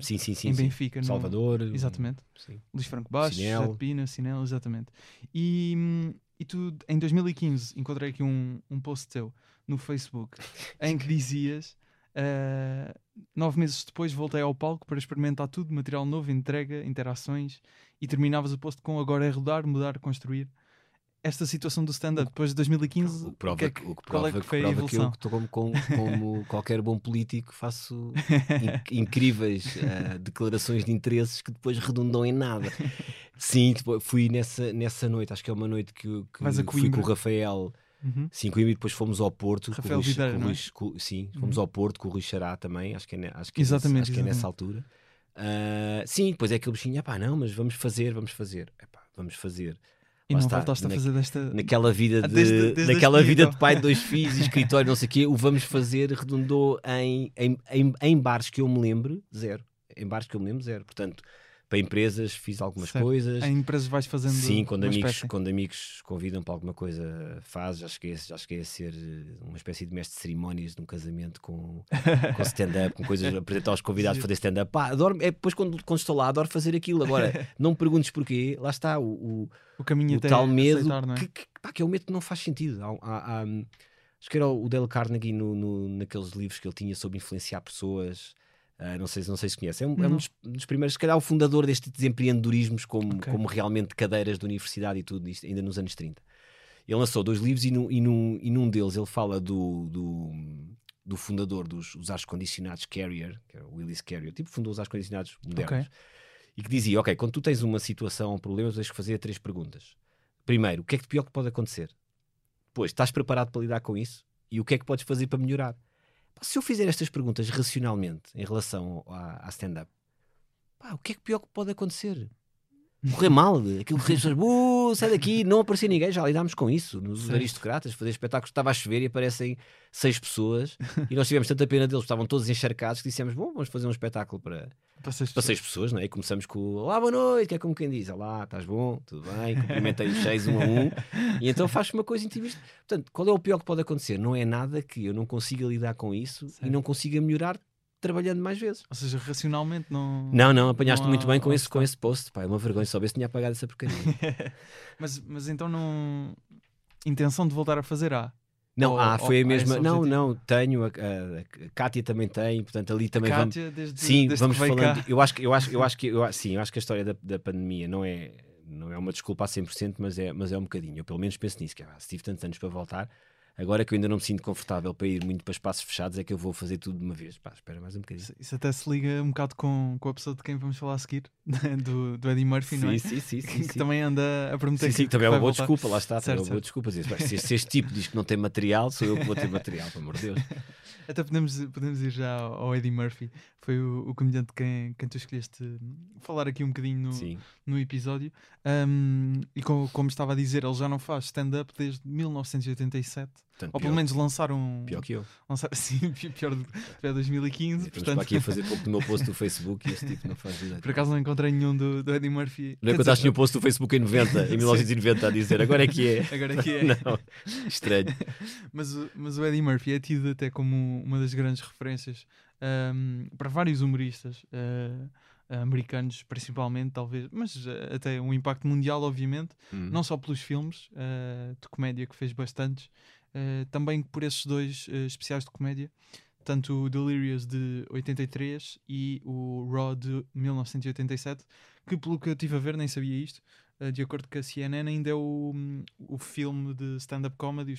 Sim, sim, sim. em. Benfica. no- Salvador. Exatamente. Sim. Luís Franco Baixo. José Pina, Sinel, exatamente. E, hum, e tu, em 2015, encontrei aqui um, um post teu no Facebook em que dizias: eh, nove meses depois voltei ao palco para experimentar tudo, material novo, entrega, interações, e terminavas o post com agora é rodar, mudar, construir. Esta situação do stand-up depois de 2015, O que prova, que é que, o que qual prova, é que foi a que eu, evolução? que estou como, como, qualquer bom político, faço in- incríveis eh, declarações de interesses que depois redundam em nada. Sim, tipo, fui nessa, nessa noite, acho que é uma noite que, eu- que a fui com o Rafael. Uhum. Coimbra e depois fomos ao Porto. com o Rafael Videira, com não é? Com- sim, fomos Uhum. ao Porto com o Rui Xará também, acho que é, acho que é, Exatamente, acho que é nessa exatamente. altura. Ah, sim, depois é aquele bichinho, pá, não, mas vamos fazer, vamos fazer. Epá, vamos fazer. E Lá não está, voltaste a na- fazer desta. Naquela vida Ah, de, desde- desde a naquela vida de pai de dois filhos, e escritório, não sei o quê, o vamos fazer redundou em, em, em, em bares que eu me lembro, zero. Em bares que eu me lembro, zero. Portanto, para empresas fiz algumas Certo. coisas. Em empresas vais fazendo. Sim, quando amigos, espécie. quando amigos convidam para alguma coisa, faz. Já cheguei, já cheguei a ser eh, uma espécie de mestre de cerimónias de um casamento com, com stand-up, com coisas, apresentar aos convidados fazer stand-up. Pá, adoro, é depois quando, quando estou lá, adoro fazer aquilo. Agora, não me perguntes porquê, lá está o, o, O caminho o tal medo aceitar, não é? que, que, pá, que é o medo que não faz sentido. Há- há- há, hum, acho que era o Dale Carnegie no, no- naqueles livros que ele tinha sobre influenciar pessoas. Ah, não, sei, se- não sei se conhece. É um, é um dos, dos primeiros, se calhar, o fundador destes empreendedorismos como, Ok. como realmente cadeiras de universidade e tudo, isto, ainda nos anos 30. Ele lançou dois livros e, num- e num, e num deles ele fala do, do, do fundador dos os ar-condicionados Carrier, que era o Willis Carrier, tipo fundou os ar-condicionados modernos. Ok. E que dizia, ok, quando tu tens uma situação, um problema, tens que fazer três perguntas. Primeiro, o que é que de pior que pode acontecer? Depois, estás preparado para lidar com isso? E o que é que podes fazer para melhorar? Se eu fizer estas perguntas racionalmente em relação à, à stand-up, o que é que pior que pode acontecer? Correr mal, aquilo que as pessoas, "Uh, sai daqui, não aparecer ninguém, já lidámos com isso nos Certo. aristocratas, fazer espetáculos, estava a chover e aparecem seis pessoas e nós tivemos tanta pena deles, estavam todos encharcados que dissemos, bom, vamos fazer um espetáculo para, Para seis para pessoas. seis pessoas, não é? E começamos com Olá, boa noite, que é como quem diz, Olá, estás bom, tudo bem, cumprimentei os seis um a um, e então faz uma coisa intimista. Portanto, qual é o pior que pode acontecer? Não é nada que eu não consiga lidar com isso Certo. e não consiga melhorar trabalhando mais vezes. Ou seja, racionalmente não. Não, não, apanhaste Não há muito bem com esse, com esse post, pá, é uma vergonha, se soubesse tinha apagado essa porcaria. mas, mas então não. Intenção de voltar a fazer há. Não, Ou- ah, foi a ou é mesma. Não, objetivo? não, tenho, a, a, a Kátia também tem, portanto ali também vamos. Kátia, desde, Sim, desde vamos falando. cá. Eu acho eu acho, eu acho que eu, sim, eu acho que a história da, da pandemia não é não é uma desculpa a 100%, mas é mas é um bocadinho. Eu pelo menos penso nisso, que ah, se tive tantos anos para voltar, Agora que eu ainda não me sinto confortável para ir muito para espaços fechados, é que eu vou fazer tudo de uma vez. Pá, espera mais um bocadinho. Isso, isso até se liga um bocado com, com a pessoa de quem vamos falar a seguir, do, do Eddie Murphy, não é? Sim, sim, sim. que, sim, sim. também anda a prometer Sim, que, sim, também é uma boa voltar. desculpa, lá está, também é Certo, uma boa desculpa. Se, se, se este tipo diz que não tem material, sou eu que vou ter material, pelo amor de Deus. Até podemos, podemos ir já ao ao Eddie Murphy. Foi o, o comediante quem, quem tu escolheste falar aqui um bocadinho no, no episódio. Um, e co- como estava a dizer, ele já não faz stand-up desde 1987. portanto, Ou pelo menos lançaram. pior que eu. lançaram sim, pi- pior do é 2015. Estamos para Portanto, aqui a fazer pouco do meu post do Facebook e este tipo não faz ideia. por acaso não encontrei nenhum do, do Eddie Murphy. Não é tinha o post do Facebook em 90, em 1990, a dizer agora é que é. Agora que é. Não, estranho. Mas, mas o Eddie Murphy é tido até como uma das grandes referências ahm, para vários humoristas ah, americanos, principalmente, talvez, mas ah, até um impacto mundial, obviamente, Hum. não só pelos filmes ah, de comédia que fez bastantes, também por esses dois especiais de comédia. Tanto o Delirious de 83 e o Raw de 1987, que pelo que eu estive a ver, nem sabia isto, Uh, de acordo com a CNN, ainda é o, o filme de stand-up comedy, o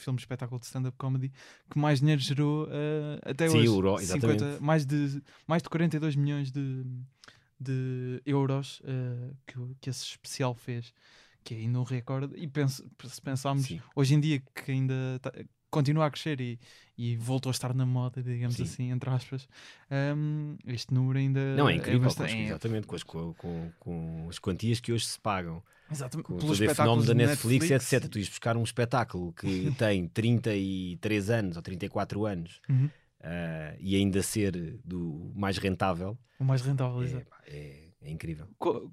filme de espetáculo de stand-up comedy que mais dinheiro gerou uh, até Sim, hoje. o Raw, exatamente. mais, de, mais de 42 milhões de, de euros uh, que, que esse especial fez, que é ainda um recorde. E penso, se pensarmos Sim. hoje em dia que ainda tá- continua a crescer e, e voltou a estar na moda, digamos Sim. assim, entre aspas, um, este número ainda Não, é incrível, com bastante- as- é- exatamente, com as, com, com- com as quantias que hoje se pagam, Exatamente, com pelos todo o fenómeno da Netflix, Netflix etc. Tu ias buscar um espetáculo que tem 33 anos ou 34 anos Uhum. ah, e ainda ser do mais rentável, O mais rentável, é, exato. é- é incrível. Qual,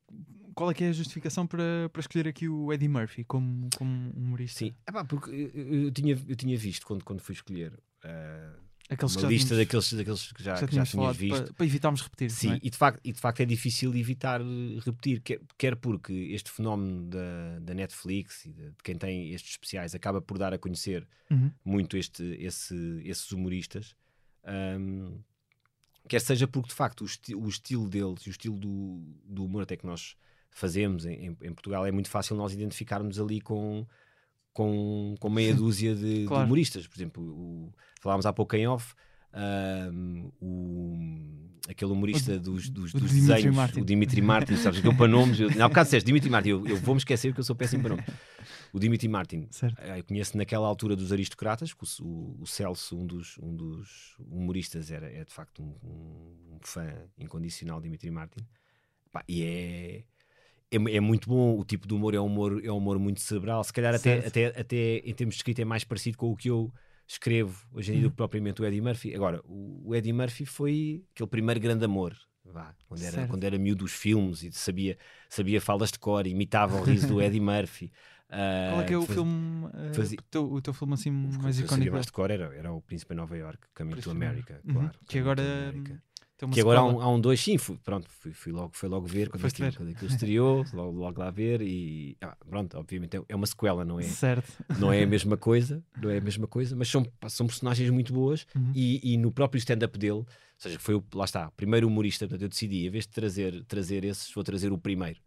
qual é que é a justificação para, para escolher aqui o Eddie Murphy como, como humorista? Sim, Epá, porque eu, eu- tinha, eu tinha visto quando, quando fui escolher ah, Aqueles que uma lista tínhamos, daqueles, daqueles que já, já que já tínhamos tinhas falado visto. para, para evitarmos repetir. Sim, é? e, de facto, e de facto é difícil evitar eh, repetir, quer, quer porque este fenómeno da, da Netflix e de, de quem tem estes especiais acaba por dar a conhecer Uhum. muito este, esse, esses humoristas, ahm, quer seja porque de facto o, esti- o estilo deles e o estilo do, do humor até que nós fazemos em, em- em Portugal é muito fácil nós identificarmos ali com, com, com meia dúzia de, de Claro. humoristas. Por exemplo, o, falámos há pouco em off. ahm, o, aquele humorista dos, dos, o dos Dimitri desenhos, Martin. o Dimitri Martin, sabes que eu para nomes, eu, há bocado disseste Dimitri Martin, eu, eu vou-me esquecer porque eu sou péssimo para nomes. O Dimitri Martin, Certo. eh, Eu conheço naquela altura dos aristocratas, o, o- Celso, um dos, um dos humoristas, era, é de facto um, um- um fã incondicional de Dimitri Martin. Pá, e é, é, é muito bom, o tipo de humor é um humor, é um humor muito cerebral. Se calhar até, até, até em termos de escrita é mais parecido com o que eu escrevo hoje em dia do Uhum. que propriamente o Eddie Murphy. Agora, o, o Eddie Murphy foi aquele primeiro grande amor. Vá, quando, era, Certo. quando era miúdo dos filmes e sabia, sabia falas de cor, imitava o riso do Eddie Murphy. Qual é que é o faz- filme, fazia- o, teu, o teu filme assim mais icónico? mais de cor era, era o Príncipe em Nova York, Caminho to America, Uhum. claro. Que agora Que agora há um, há um dois, sim, fui, pronto, fui, fui logo, fui logo ver quando Foste aquilo, ver. quando aquilo estreou, logo, logo lá ver e ah, pronto, obviamente é, é uma sequela, não é, Certo. não é a mesma coisa, não é a mesma coisa, mas são, são personagens muito boas Uhum. e, e no próprio stand-up dele, ou seja, foi o, lá está, o primeiro humorista, portanto eu decidi, em vez de trazer, trazer esses, vou trazer o primeiro.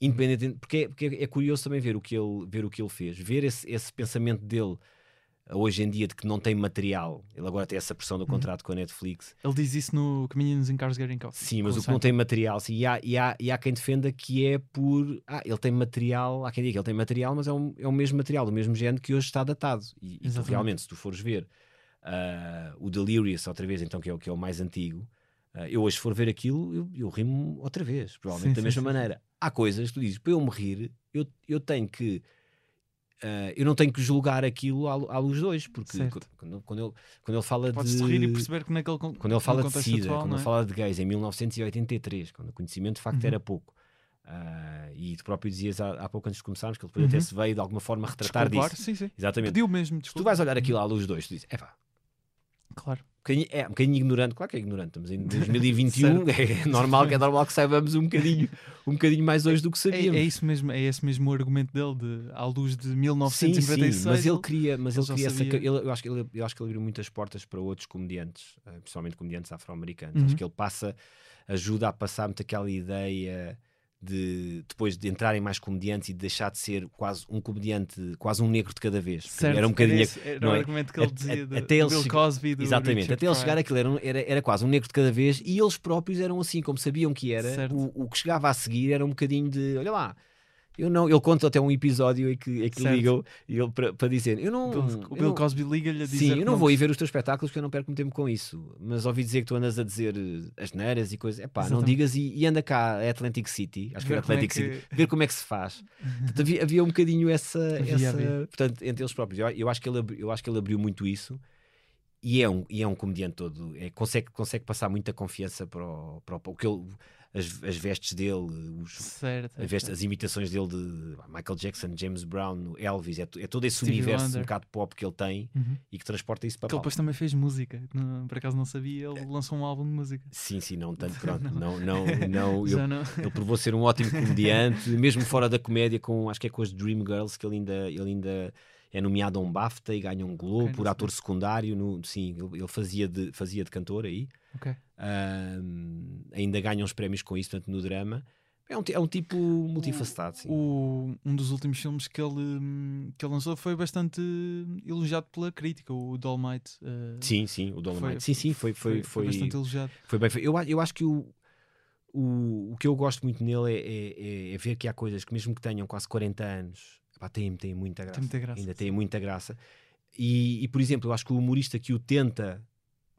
Independente, porque, é, porque é curioso também ver o que ele, ver o que ele fez, ver esse, esse pensamento dele uh, hoje em dia de que não tem material. Ele agora tem essa pressão do Uhum. contrato com a Netflix. Ele diz isso no in Cars Getting Coffee. Sim, mas o que não tem material, sim, e, há, e, há, e há quem defenda que é por. Ah, ele tem material, há quem diga que ele tem material, mas é, um, é o mesmo material, do mesmo género que hoje está datado. E, e realmente, se tu fores ver ah, o Delirious outra vez, então, que é o, que é o mais antigo, ah, eu hoje for ver aquilo, eu, eu rimo outra vez, provavelmente Sim, da mesma sim, maneira. Há coisas que tu dizes, para eu me rir, eu, eu tenho que. ah, eu não tenho que julgar aquilo à, à luz de hoje, porque quando, quando, ele, quando ele fala Podes-te de. rir e perceber que naquele con- Quando ele fala de SIDA, atual, quando não ele é? fala de gays em 1983, quando o conhecimento de facto Uhum. era pouco. Ah, e tu próprio dizias há, há pouco antes de começarmos que ele depois até Uhum. se veio de alguma forma retratar Desculpar, disso. Sim, sim. Exatamente. Pediu mesmo, tu vais olhar aquilo à luz de dois, tu dizes, é pá, Claro. um bocadinho, é um bocadinho ignorante, claro que é ignorante, estamos em 2021, é normal, que é normal que saibamos um bocadinho, um bocadinho mais hoje do que É, sabíamos. é isso mesmo, é esse mesmo o argumento dele, de, à luz de Sim, 1996. sim, mas ele queria, mas ele queria essa, ele, eu, acho que ele, eu acho que ele abriu muitas portas para outros comediantes, eh, principalmente comediantes afro-americanos. Uhum. Acho que ele passa, ajuda a passar muito aquela ideia de depois de entrarem mais comediantes e de deixar de ser quase um comediante, quase um negro de cada vez. Certo, era um bocadinho. esse- era não o é? argumento que ele dizia a- do, até do Bill Cosby do Exatamente, Richard até ele chegar aquilo era, era, era quase um negro de cada vez e eles próprios eram assim, como sabiam que era, o, o que chegava a seguir era um bocadinho de olha lá. Eu não, ele conta até um episódio em que, em que ligam ele para dizer: Eu não. Bill- o Bill não- Cosby liga-lhe a dizer Sim, que eu não vou ir ver os teus espetáculos porque eu não perco muito tempo com isso. Mas ouvi dizer que tu andas a dizer eh, as neiras e coisas. Epá, não Exatamente. digas e, e anda cá a Atlantic City. Acho que Ver era como é Atlantic que- City. Ver como é que se faz. Portanto, havia, havia um bocadinho essa. Havia, essa havia. Portanto, entre eles próprios. Eu, eu acho que ele, eu acho que ele abriu muito isso. E é um, e é um comediante todo. É, consegue, consegue passar muita confiança para o, para o, o que ele, as, as vestes dele, os, Certo, as, vestes- as imitações dele de Michael Jackson, James Brown, Elvis. É, é todo esse Stevie universo Wonder. um bocado pop que ele tem Uhum. e que transporta isso para Que ele depois também fez música. Não- por acaso não sabia, ele lançou um álbum de música. Sim, sim, não tanto, pronto. Não, não, não. eu- não. ele provou ser um ótimo comediante, mesmo fora da comédia, com, acho que é com as Dream Girls, que ele ainda, ele ainda é nomeado a um BAFTA e ganha um Globo Ok, não por ator sabia. secundário. No, sim, ele, fazia, de, fazia de cantor aí. Ok. Ahm, ainda ganha uns prémios com isso, portanto, no drama. É um, é um tipo multifacetado, sim. O, um dos últimos filmes que ele, que ele lançou foi bastante elogiado pela crítica, o Dolmite. eh, Sim, sim, o Dolomite. foi- sim, sim, foi, foi, foi, bastante elogiado. Foi bem. Eu, eu acho que o, o, o que eu gosto muito nele é- é- é ver que há coisas que, mesmo que tenham quase 40 anos, epá, têm, têm muita graça. Tem muita graça. Ainda têm muita graça. E, e, por exemplo, eu acho que o humorista que o tenta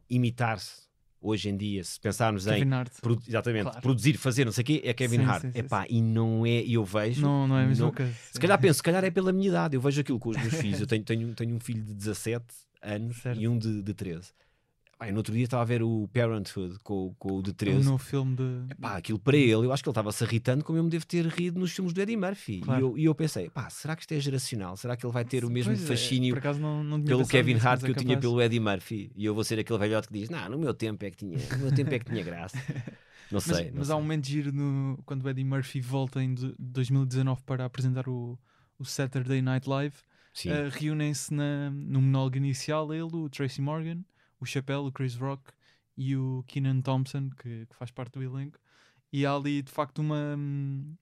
imitar-se hoje em dia, se pensarmos em. Kevin Hart. produ- exatamente, Claro. produzir, fazer, não sei o quê, é Kevin Sim, Hart. sim, sim, Epá, e não é, eu vejo. Não, não é a mesma não- coisa. Se calhar penso, se calhar é pela minha idade. Eu vejo aquilo com os meus filhos. Eu tenho, tenho, tenho um filho de 17 anos Certo. e um de, de 13. E no outro dia estava a ver o Parenthood com, com o de É um 13. novo filme de. Pá, aquilo para ele, eu acho que ele estava se irritando como eu me devo ter rido nos filmes do Eddie Murphy. Claro. E, eu, e eu pensei, pá, será que isto é geracional? Será que ele vai ter o mesmo Pois é, fascínio acaso não, não tinha pelo Kevin Hart mas que é eu tinha capaz. pelo Eddie Murphy? E eu vou ser aquele velhote que diz, não, no meu tempo é que tinha, no meu tempo é que tinha graça. Não Mas, sei. não mas sei. há um momento giro no, quando o Eddie Murphy volta em de- 2019 para apresentar o, o Saturday Night Live. Uh, reúnem-se no monólogo inicial ele, o Tracy Morgan, o Chappelle, o Chris Rock e o Keenan Thompson, que, que faz parte do elenco. E há ali de facto uma. hum,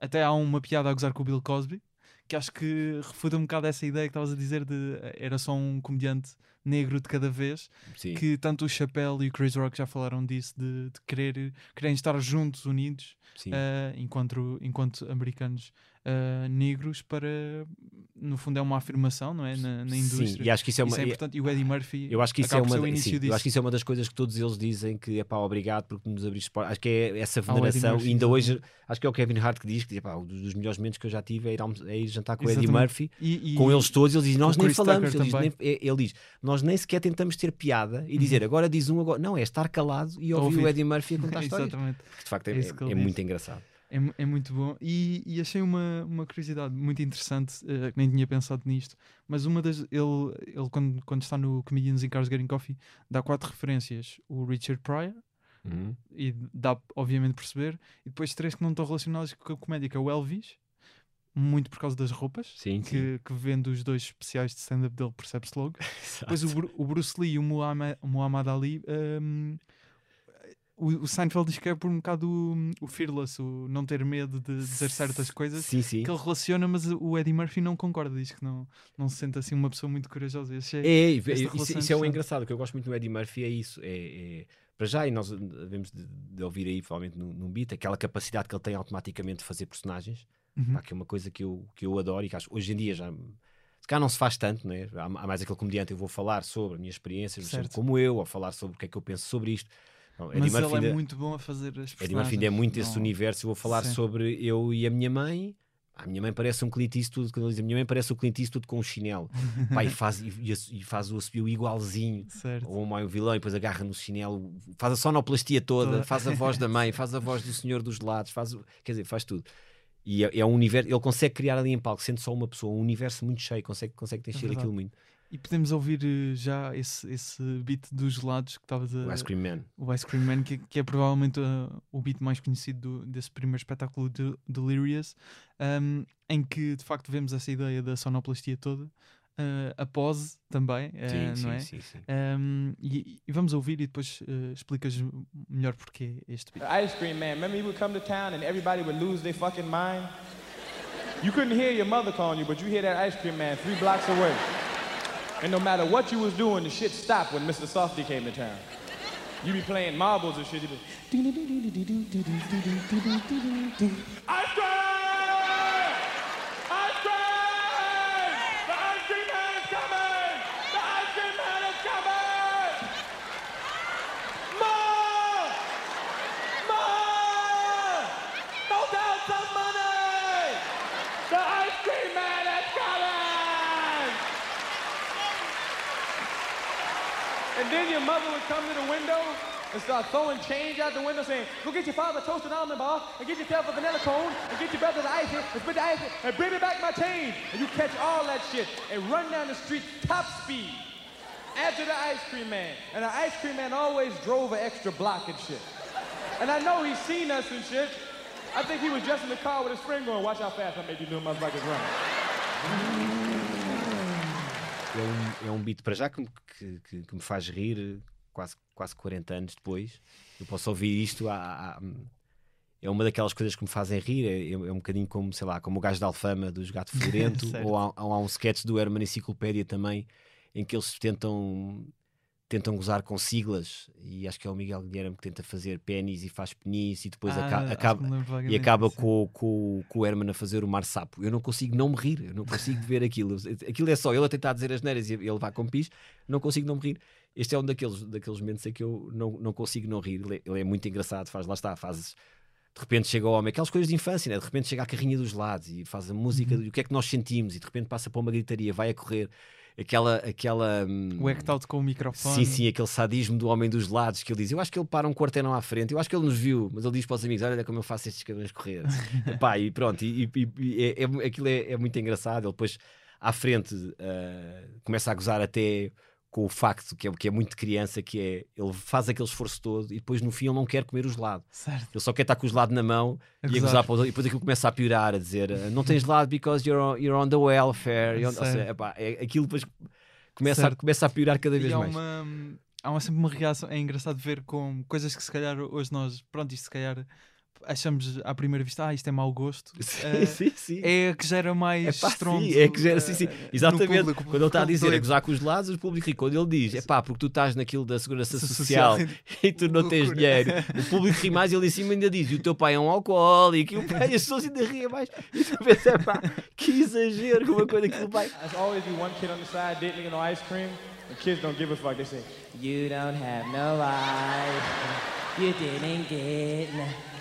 Até há uma piada a gozar com o Bill Cosby, que acho que refuta um bocado essa ideia que estavas a dizer de eh, era só um comediante negro de cada vez, sim. que tanto o Chappelle e o Chris Rock já falaram disso, de, de querer, quererem estar juntos, unidos, eh, enquanto, enquanto americanos eh, negros, para no fundo é uma afirmação, não é? Na, na indústria. Sim, e acho que isso é uma. Isso é importante. E o Eddie Murphy Eu acho que isso é uma, sim, eu acho que isso é uma das coisas que todos eles dizem que é pá, obrigado porque nos abriste. Acho que é essa veneração. Murphy, ainda hoje, acho que é o Kevin Hart que diz que pá, um dos melhores momentos que eu já tive é ir, é ir jantar com o Eddie. Murphy, E- e- com eles todos. Ele diz: Nós nem Chris falamos. Ele diz, nem- ele diz: Nós nem sequer tentamos ter piada e dizer agora diz um, agora. Não, é estar calado e ouvir Ouvir. o Eddie Murphy a contar histórias. Exatamente. Que de facto é, É é- muito engraçado. É, é muito bom. E, e achei uma, uma curiosidade muito interessante, que nem tinha pensado nisto. Mas uma das. Ele, ele quando, quando está no Comedians in Cars Getting Coffee, dá quatro referências: o Richard Pryor, Uhum. e dá obviamente perceber, e depois três que não estão relacionados com a comédia, que é o Elvis, muito por causa das roupas. Sim, sim. Que, que vendo os dois especiais de stand-up dele, percebe-se logo. Depois o, o Bruce Lee e o Muhammad, o Muhammad Ali. hum, o, o Seinfeld diz que é por um bocado o, o fearless, o não ter medo de dizer certas coisas Sim, sim. que ele relaciona, mas o Eddie Murphy não concorda, diz que não, não se sente assim uma pessoa muito corajosa. É, esta isso, isso é o interessante. engraçado. O que eu gosto muito do Eddie Murphy é isso. É, é- para já, e nós devemos de, de ouvir aí, provavelmente num, num beat, aquela capacidade que ele tem automaticamente de fazer personagens, Uhum. pá, que é uma coisa que eu, que eu adoro e que acho, hoje em dia já. Se calhar não se faz tanto, né? há, há mais aquele comediante. Eu vou falar sobre a minha experiência, como eu, ou falar sobre o que é que eu penso sobre isto. Não, Mas ele é muito bom a fazer as Eddie Murphy é muito esse personagens, não- universo. Eu vou falar Sim. sobre eu e a minha mãe. A minha mãe parece um Clint Eastwood, quando ele diz a minha mãe parece o Clint Eastwood com um chinelo. Pá, e faz, e, e faz o assobio igualzinho. Certo. Ou o vilão e depois agarra no chinelo, faz a sonoplastia toda, Toda. faz a voz da mãe, faz a voz do senhor dos lados, faz, quer dizer, faz tudo. E é, é um universo, ele consegue criar ali em palco, sendo só uma pessoa, um universo muito cheio, consegue, consegue encher verdade. aquilo muito. E podemos ouvir eh, já esse, esse beat dos gelados que estavas a. O Ice Cream Man. o Ice Cream Man, que, que é provavelmente uh, o beat mais conhecido do- desse primeiro espetáculo de Delirious, um, em que de facto vemos essa ideia da sonoplastia toda. uh, a pose também, uh, Sim, não sim, é? sim, sim. Um, e, e vamos ouvir e depois uh, explicas melhor porque este beat. Ice cream man, remember he would come to town and everybody would lose their fucking mind? You couldn't hear your mother calling you, but you hear that ice cream man three blocks away. And no matter what you was doing, the shit stopped when Mr. Softy came to town. You be playing marbles and shit. You be, ice cream! Ice cream! The ice cream man is coming! The ice cream man is coming! Mom! Mom! Throw down some money! The ice cream man is coming! And then your mother would come to the window and start throwing change out the window saying, go get your father toasted almond bar and get yourself a vanilla cone and get your brother the ice and spit the ice and bring me back my change. And you catch all that shit and run down the street top speed after the ice cream man. And the ice cream man always drove an extra block and shit. And I know he's seen us and shit. I think he was just in the car with his friend going, watch how fast I make you little motherfuckers run. É um, é um beat para já que, que- que me faz rir quase, quase 40 anos depois. Eu posso ouvir isto. há- é uma daquelas coisas que me fazem rir. É, é um bocadinho como, sei lá, como o gajo da Alfama dos Gato Fedorento. Ou, há, ou há um sketch do Herman Enciclopédia também em que eles tentam tentam gozar com siglas e acho que é o Miguel Guilherme que tenta fazer pênis e faz penis e depois Ah, aca- acaba, e acaba com, com, com o Herman a fazer o mar sapo. Eu não consigo não me rir, eu não consigo ver aquilo. Aquilo é só ele a tentar dizer as neiras e ele vai com pis, não consigo não me rir. Este é um daqueles, daqueles momentos em que eu não, não consigo não rir. Ele é, ele é muito engraçado, faz lá está, faz. De repente chega o homem, aquelas coisas de infância, né? de repente chega a carrinha dos lados e faz a música Uhum. do que é que nós sentimos e de repente passa para uma gritaria, vai a correr. Aquela. aquela hum, O act out com o microfone. Sim, sim, aquele sadismo do homem dos lados que ele diz. Eu acho que ele para um quarteirão à frente, eu acho que ele nos viu, mas ele diz para os amigos: Olha como eu faço estes cabelos correr. Epá, e pronto, e, e- e é, é- aquilo é, é muito engraçado. Ele depois à frente ah, começa a gozar até com o facto que é, que é muito criança, que é ele faz aquele esforço todo e depois no fim ele não quer comer o gelado. Certo. Ele só quer estar com o gelado na mão A e gozar. para e depois aquilo começa a piorar, a dizer ah, não tens gelado because you're on, you're on the welfare. On- seja, epá, é- aquilo depois começa a, começa a piorar cada vez E há mais. uma, há uma, sempre uma reação. É engraçado ver com coisas que se calhar hoje nós, pronto, isto se calhar achamos à primeira vista, ah, isto é mau gosto. Sim, Eh, sim, sim. É a que gera mais É pá, estrondo. sim, é que gera, sim, sim. eh, Exatamente. público, quando ele está a dizer a doido. gozar com os lados, o público ri. Quando ele diz, é pá, porque tu estás naquilo da segurança social, Social. e tu não tens dinheiro, o público ri mais e ele em cima ainda diz, e o teu pai é um alcoólico, e o pai, as pessoas ainda riem mais. E tu pensas, é pá, que exagero, como uma coisa que ele vai. There's always be one kid on the side dating no ice cream. The kids don't give a fuck. They say, You don't have no eyes. You didn't get.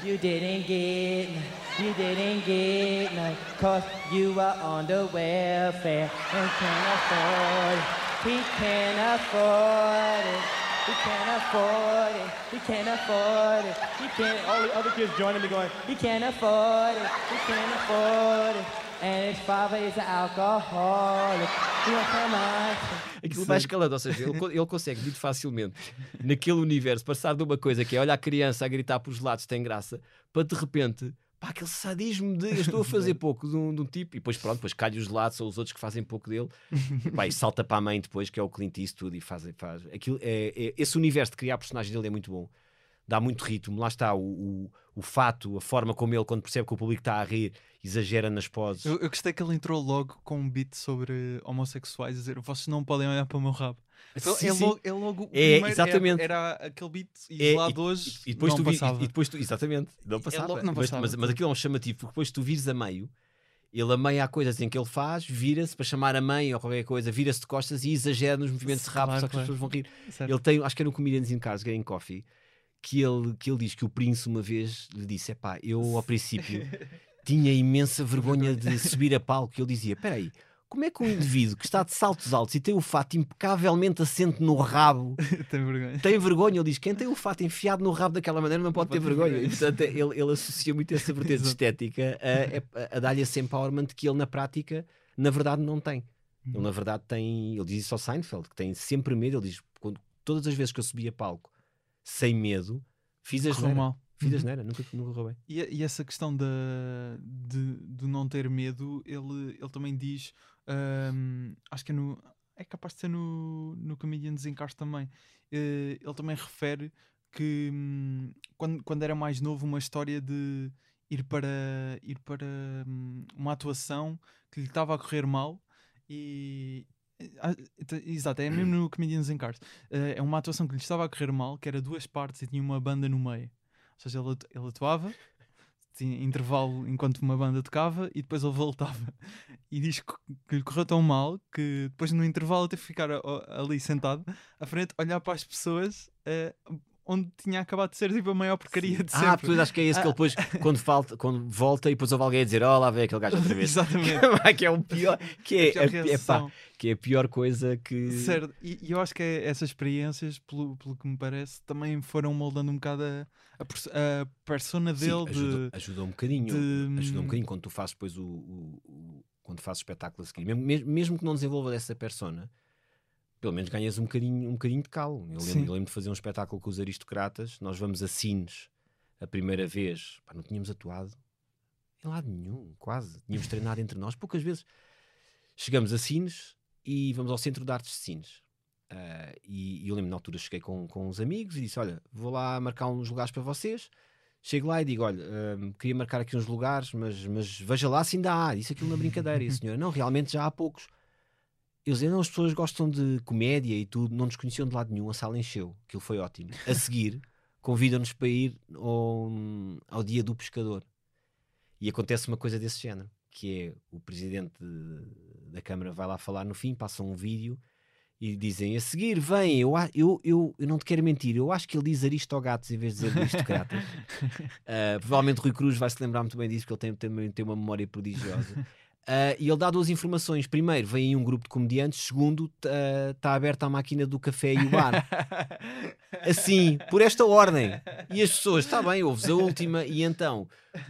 You didn't get none. You didn't get none. Cause you were on the welfare and can't afford it. He can't afford it. He can't afford it. He can't afford it. He can't. all the other kids joining me going, He can't afford it. He can't afford it. And his father is an alcoholic. Aquilo vai escalando, ou seja, ele, ele consegue muito facilmente naquele universo passar de uma coisa que é olha a criança a gritar por os lados tem graça, para de repente pá, aquele sadismo de eu estou a fazer pouco de um, de um tipo, e depois pronto, depois calha os lados, são os outros que fazem pouco dele, e, pá, e salta para a mãe depois, que é o Clint Eastwood, e faz, faz. Aquilo, é, é- esse universo de criar a personagem dele é muito bom. Dá muito ritmo, lá está o, o, o fato, a forma como ele, quando percebe que o público está a rir, exagera nas poses. Eu, eu gostei que ele entrou logo com um beat sobre homossexuais, a dizer vocês não podem olhar para o meu rabo. Então, Sim, é, sim. logo, é logo o É, primeiro, exatamente. Era, era aquele beat É, isolado hoje. E depois não tu vi- passava. e, e depois tu, exatamente, não passava. lo- não mas, passava, mas, mas sim. aquilo é um chamativo, porque depois tu vires a meio, ele a meio há coisas em que ele faz, vira-se para chamar a mãe ou qualquer coisa, vira-se de costas e exagera nos movimentos de rabo, Claro, só que claro. as pessoas vão rir. Certo. Ele tem, acho que era no Comedians in Cars, Getting Coffee, que ele, que ele diz que o Prince uma vez lhe disse: Epá, eu ao princípio tinha imensa vergonha de subir a palco. E ele dizia: Espera aí. Como é que um indivíduo que está de saltos altos e tem o fato impecavelmente assente no rabo Tem vergonha. tem vergonha. Ele diz: quem tem o fato enfiado no rabo daquela maneira não pode ter pode ter vergonha. E, vergonha. portanto, ele, ele associa muito essa vertente estética a, a, a dar-lhe esse empowerment que ele, na prática, na verdade, não tem. Uhum. Ele, na verdade, tem. Ele diz isso ao Seinfeld, que tem sempre medo. Ele diz: quando, todas as vezes que eu subi a palco sem medo, fiz as Correu mal. Fiz a Uhum. geneira, nunca, nunca roubei. E, e essa questão da, de, de não ter medo, ele, ele também diz, ahm, acho que é no. É capaz de ser no, no Comedians in Cars também. Eh, ele também refere que hum, quando, quando era mais novo, uma história de ir para, ir para hum, uma atuação que lhe estava a correr mal e. ah, então, Exato, é mesmo no Comedians in Cars. Eh, é uma atuação que lhe estava a correr mal, que era duas partes e tinha uma banda no meio. Ou seja, ele, ele atuava, tinha intervalo enquanto uma banda tocava e depois ele voltava. E diz que, que lhe correu tão mal que depois no intervalo teve que ficar ali sentado à frente, olhar para as pessoas eh, onde tinha acabado de ser tipo a maior porcaria de sempre. Ah, pois acho que é esse que ele depois, quando, falta, quando volta e depois houve alguém a dizer: Oh, lá vem aquele gajo outra vez. Exatamente. que é o pior, que é, Pior a, é, pá, reação. que é a pior coisa que. Certo, e, e eu acho que é- essas experiências, pelo, pelo que me parece, também foram moldando um bocado a, a, a persona Sim, dele ajuda, de. ajuda um bocadinho. de- Ajuda um bocadinho quando tu fazes depois o. o- o- quando fazes espetáculo a seguir. Mesmo, mesmo, mesmo que não desenvolva dessa persona, pelo menos ganhas um bocadinho, um bocadinho de calo. Eu lembro, eu lembro de fazer um espetáculo com os aristocratas. Nós vamos a Sines a primeira vez. Pá, não tínhamos atuado em lado nenhum, quase. Tínhamos treinado entre nós. Poucas vezes chegamos a Sines e vamos ao Centro de Artes de Sines. Ah, e, e eu lembro na altura cheguei com, com uns amigos e disse: Olha, vou lá marcar uns lugares para vocês. Chego lá e digo: Olha, hum, queria marcar aqui uns lugares, mas, mas veja lá se ainda há. Disse aquilo na brincadeira. E a senhora: Não, realmente já há poucos. Dizia: Não, as pessoas gostam de comédia e tudo, não nos conheciam de lado nenhum. A sala encheu, aquilo foi ótimo. A seguir, convidam-nos para ir ao, ao Dia do Pescador. E acontece uma coisa desse género: que é o presidente de- da Câmara vai lá falar no fim, passa um vídeo e dizem a seguir, vem, eu, eu, eu, eu não te quero mentir, eu acho que ele diz aristogatos em vez de dizer aristocratas. Uh, provavelmente Rui Cruz vai se lembrar muito bem disso, porque ele tem, tem, tem uma memória prodigiosa. Uh, e ele dá duas informações. Primeiro, vem aí um grupo de comediantes. Segundo, está aberta a máquina do café e o bar. Assim, por esta ordem. E as pessoas, está bem, ouves a última. E então,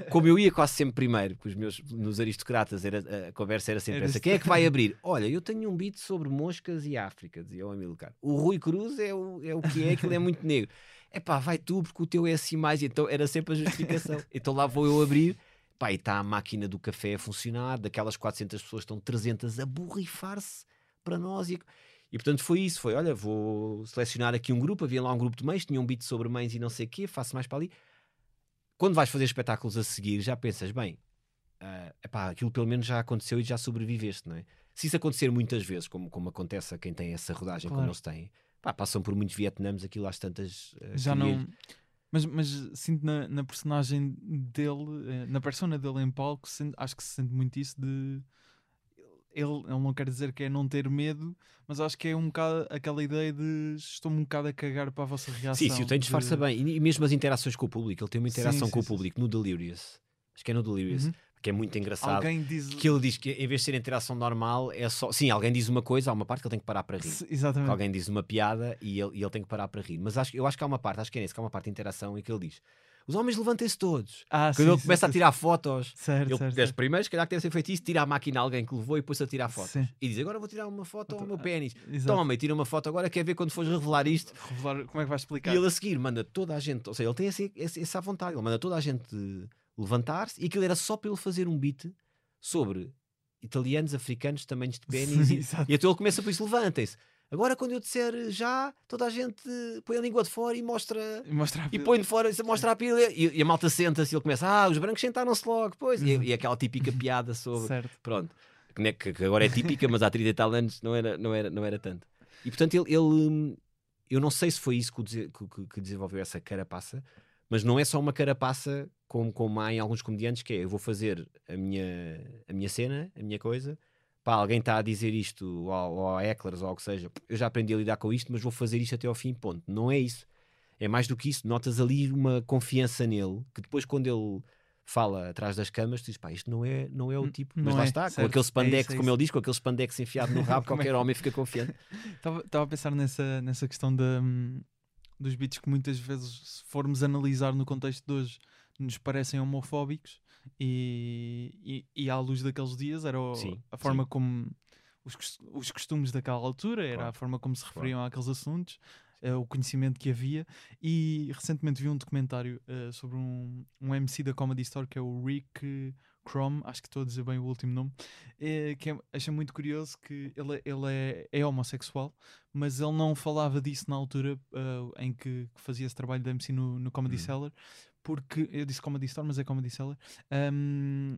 como eu ia quase sempre primeiro, porque os meus, nos aristocratas era, a conversa era sempre essa: quem é que vai abrir? Olha, eu tenho um beat sobre moscas e África, dizia o Amilcar. O Rui Cruz é o, é o que é, aquilo é muito negro. É pá, vai tu, porque o teu é assim mais. Então era sempre a justificação. Então lá vou eu abrir. Pá, e está a máquina do café a funcionar, daquelas 400 pessoas estão 300 a borrifar-se para nós. E, e portanto foi isso, foi, olha, vou selecionar aqui um grupo, havia lá um grupo de mães, tinha um beat sobre mães e não sei o quê, faço mais para ali. Quando vais fazer espetáculos a seguir, já pensas, bem, ah, epá, aquilo pelo menos já aconteceu e já sobreviveste, não é? Se isso acontecer muitas vezes, como, como acontece a quem tem essa rodagem como Claro. eles têm, pá, passam por muitos vietnãs, aquilo às tantas... ah, já não. Mas, mas sinto na, na personagem dele, eh, na persona dele em palco, sinto- acho que se sente muito isso de. Ele, ele não quer dizer que é não ter medo, mas acho que é um bocado aquela ideia de estou-me um bocado a cagar para a vossa reação. Sim, sim, o tem disfarça de- bem. E, mesmo as interações com o público, ele tem uma Sim, interação sim, com o sim, público no Delirious. Acho que é no Delirious, Uhum. Que é muito engraçado. Alguém diz. Que ele diz que em vez de ser interação normal, é só. Sim, alguém diz uma coisa, há uma parte que ele tem que parar para rir. Se- Que Exatamente. alguém diz uma piada e ele, e ele tem que parar para rir. Mas acho, eu acho que há uma parte, acho que é nesse, que há uma parte de interação em que ele diz: Os homens levantem-se todos. Ah, Quando sim, ele sim, começa a sim, tirar fotos, Certo, ele certo, das certo. primeiras, se calhar que deve ser feito isso, tira a máquina a alguém que levou e depois a tirar fotos. Sim. E diz: Agora vou tirar uma foto ao meu pênis. Exato. Toma, e tira uma foto agora, quer ver quando fores revelar isto. Revelar, como é que vais E explicar? ele a seguir manda toda a gente, ou seja, ele tem esse, esse, essa vontade, ele manda toda a gente levantar-se e aquilo era só para ele fazer um beat sobre italianos, africanos, tamanhos de pênis. E, e então ele começa por isso: levantem-se. Agora, quando eu disser já, toda a gente põe a língua de fora e mostra. E mostrar a E põe de fora, e mostra a pila e, e a malta senta-se e ele começa: Ah, os brancos sentaram-se logo, pois. E, e aquela típica piada sobre. Certo. Pronto. Que, é- que- agora é típica, mas há 30 e tal anos não era, não era, não era tanto. E portanto, ele, ele, eu não sei se foi isso que- que- que desenvolveu essa carapaça, mas não é só uma carapaça como, como há em alguns comediantes, que é eu vou fazer a minha, a minha cena, a minha coisa. Pá, alguém está a dizer isto, ou, ou a Ecklers, ou o que seja, eu já aprendi a lidar com isto, mas vou fazer isto até ao fim, ponto. Não é isso. É mais do que isso. Notas ali uma confiança nele, que depois, quando ele fala atrás das camas, tu dizes, pá, isto não é, não é o Hum, tipo. não Mas lá é, está, com certo. aquele É spandex, isso, é como ele diz, com aquele spandex enfiado no rabo, é qualquer que- homem fica confiante. Estava a pensar nessa, nessa questão da, hum, dos beats que muitas vezes, se formos analisar no contexto de hoje, nos parecem homofóbicos e, e, e à luz daqueles dias era o- Sim, a forma sim. como os, os costumes daquela altura, era Claro, a forma como se referiam àqueles assuntos. eh, o conhecimento que havia. E recentemente vi um documentário eh, sobre um, um MC da Comedy Store que é o Rick Crom, acho que estou a dizer bem o último nome, eh, que é, achei muito curioso que ele, ele é, é homossexual, mas ele não falava disso na altura eh, em que, que fazia esse trabalho de MC no, no Comedy Hum. Cellar, porque eu disse Comedy Store, mas é Comedy Cellar. ahm,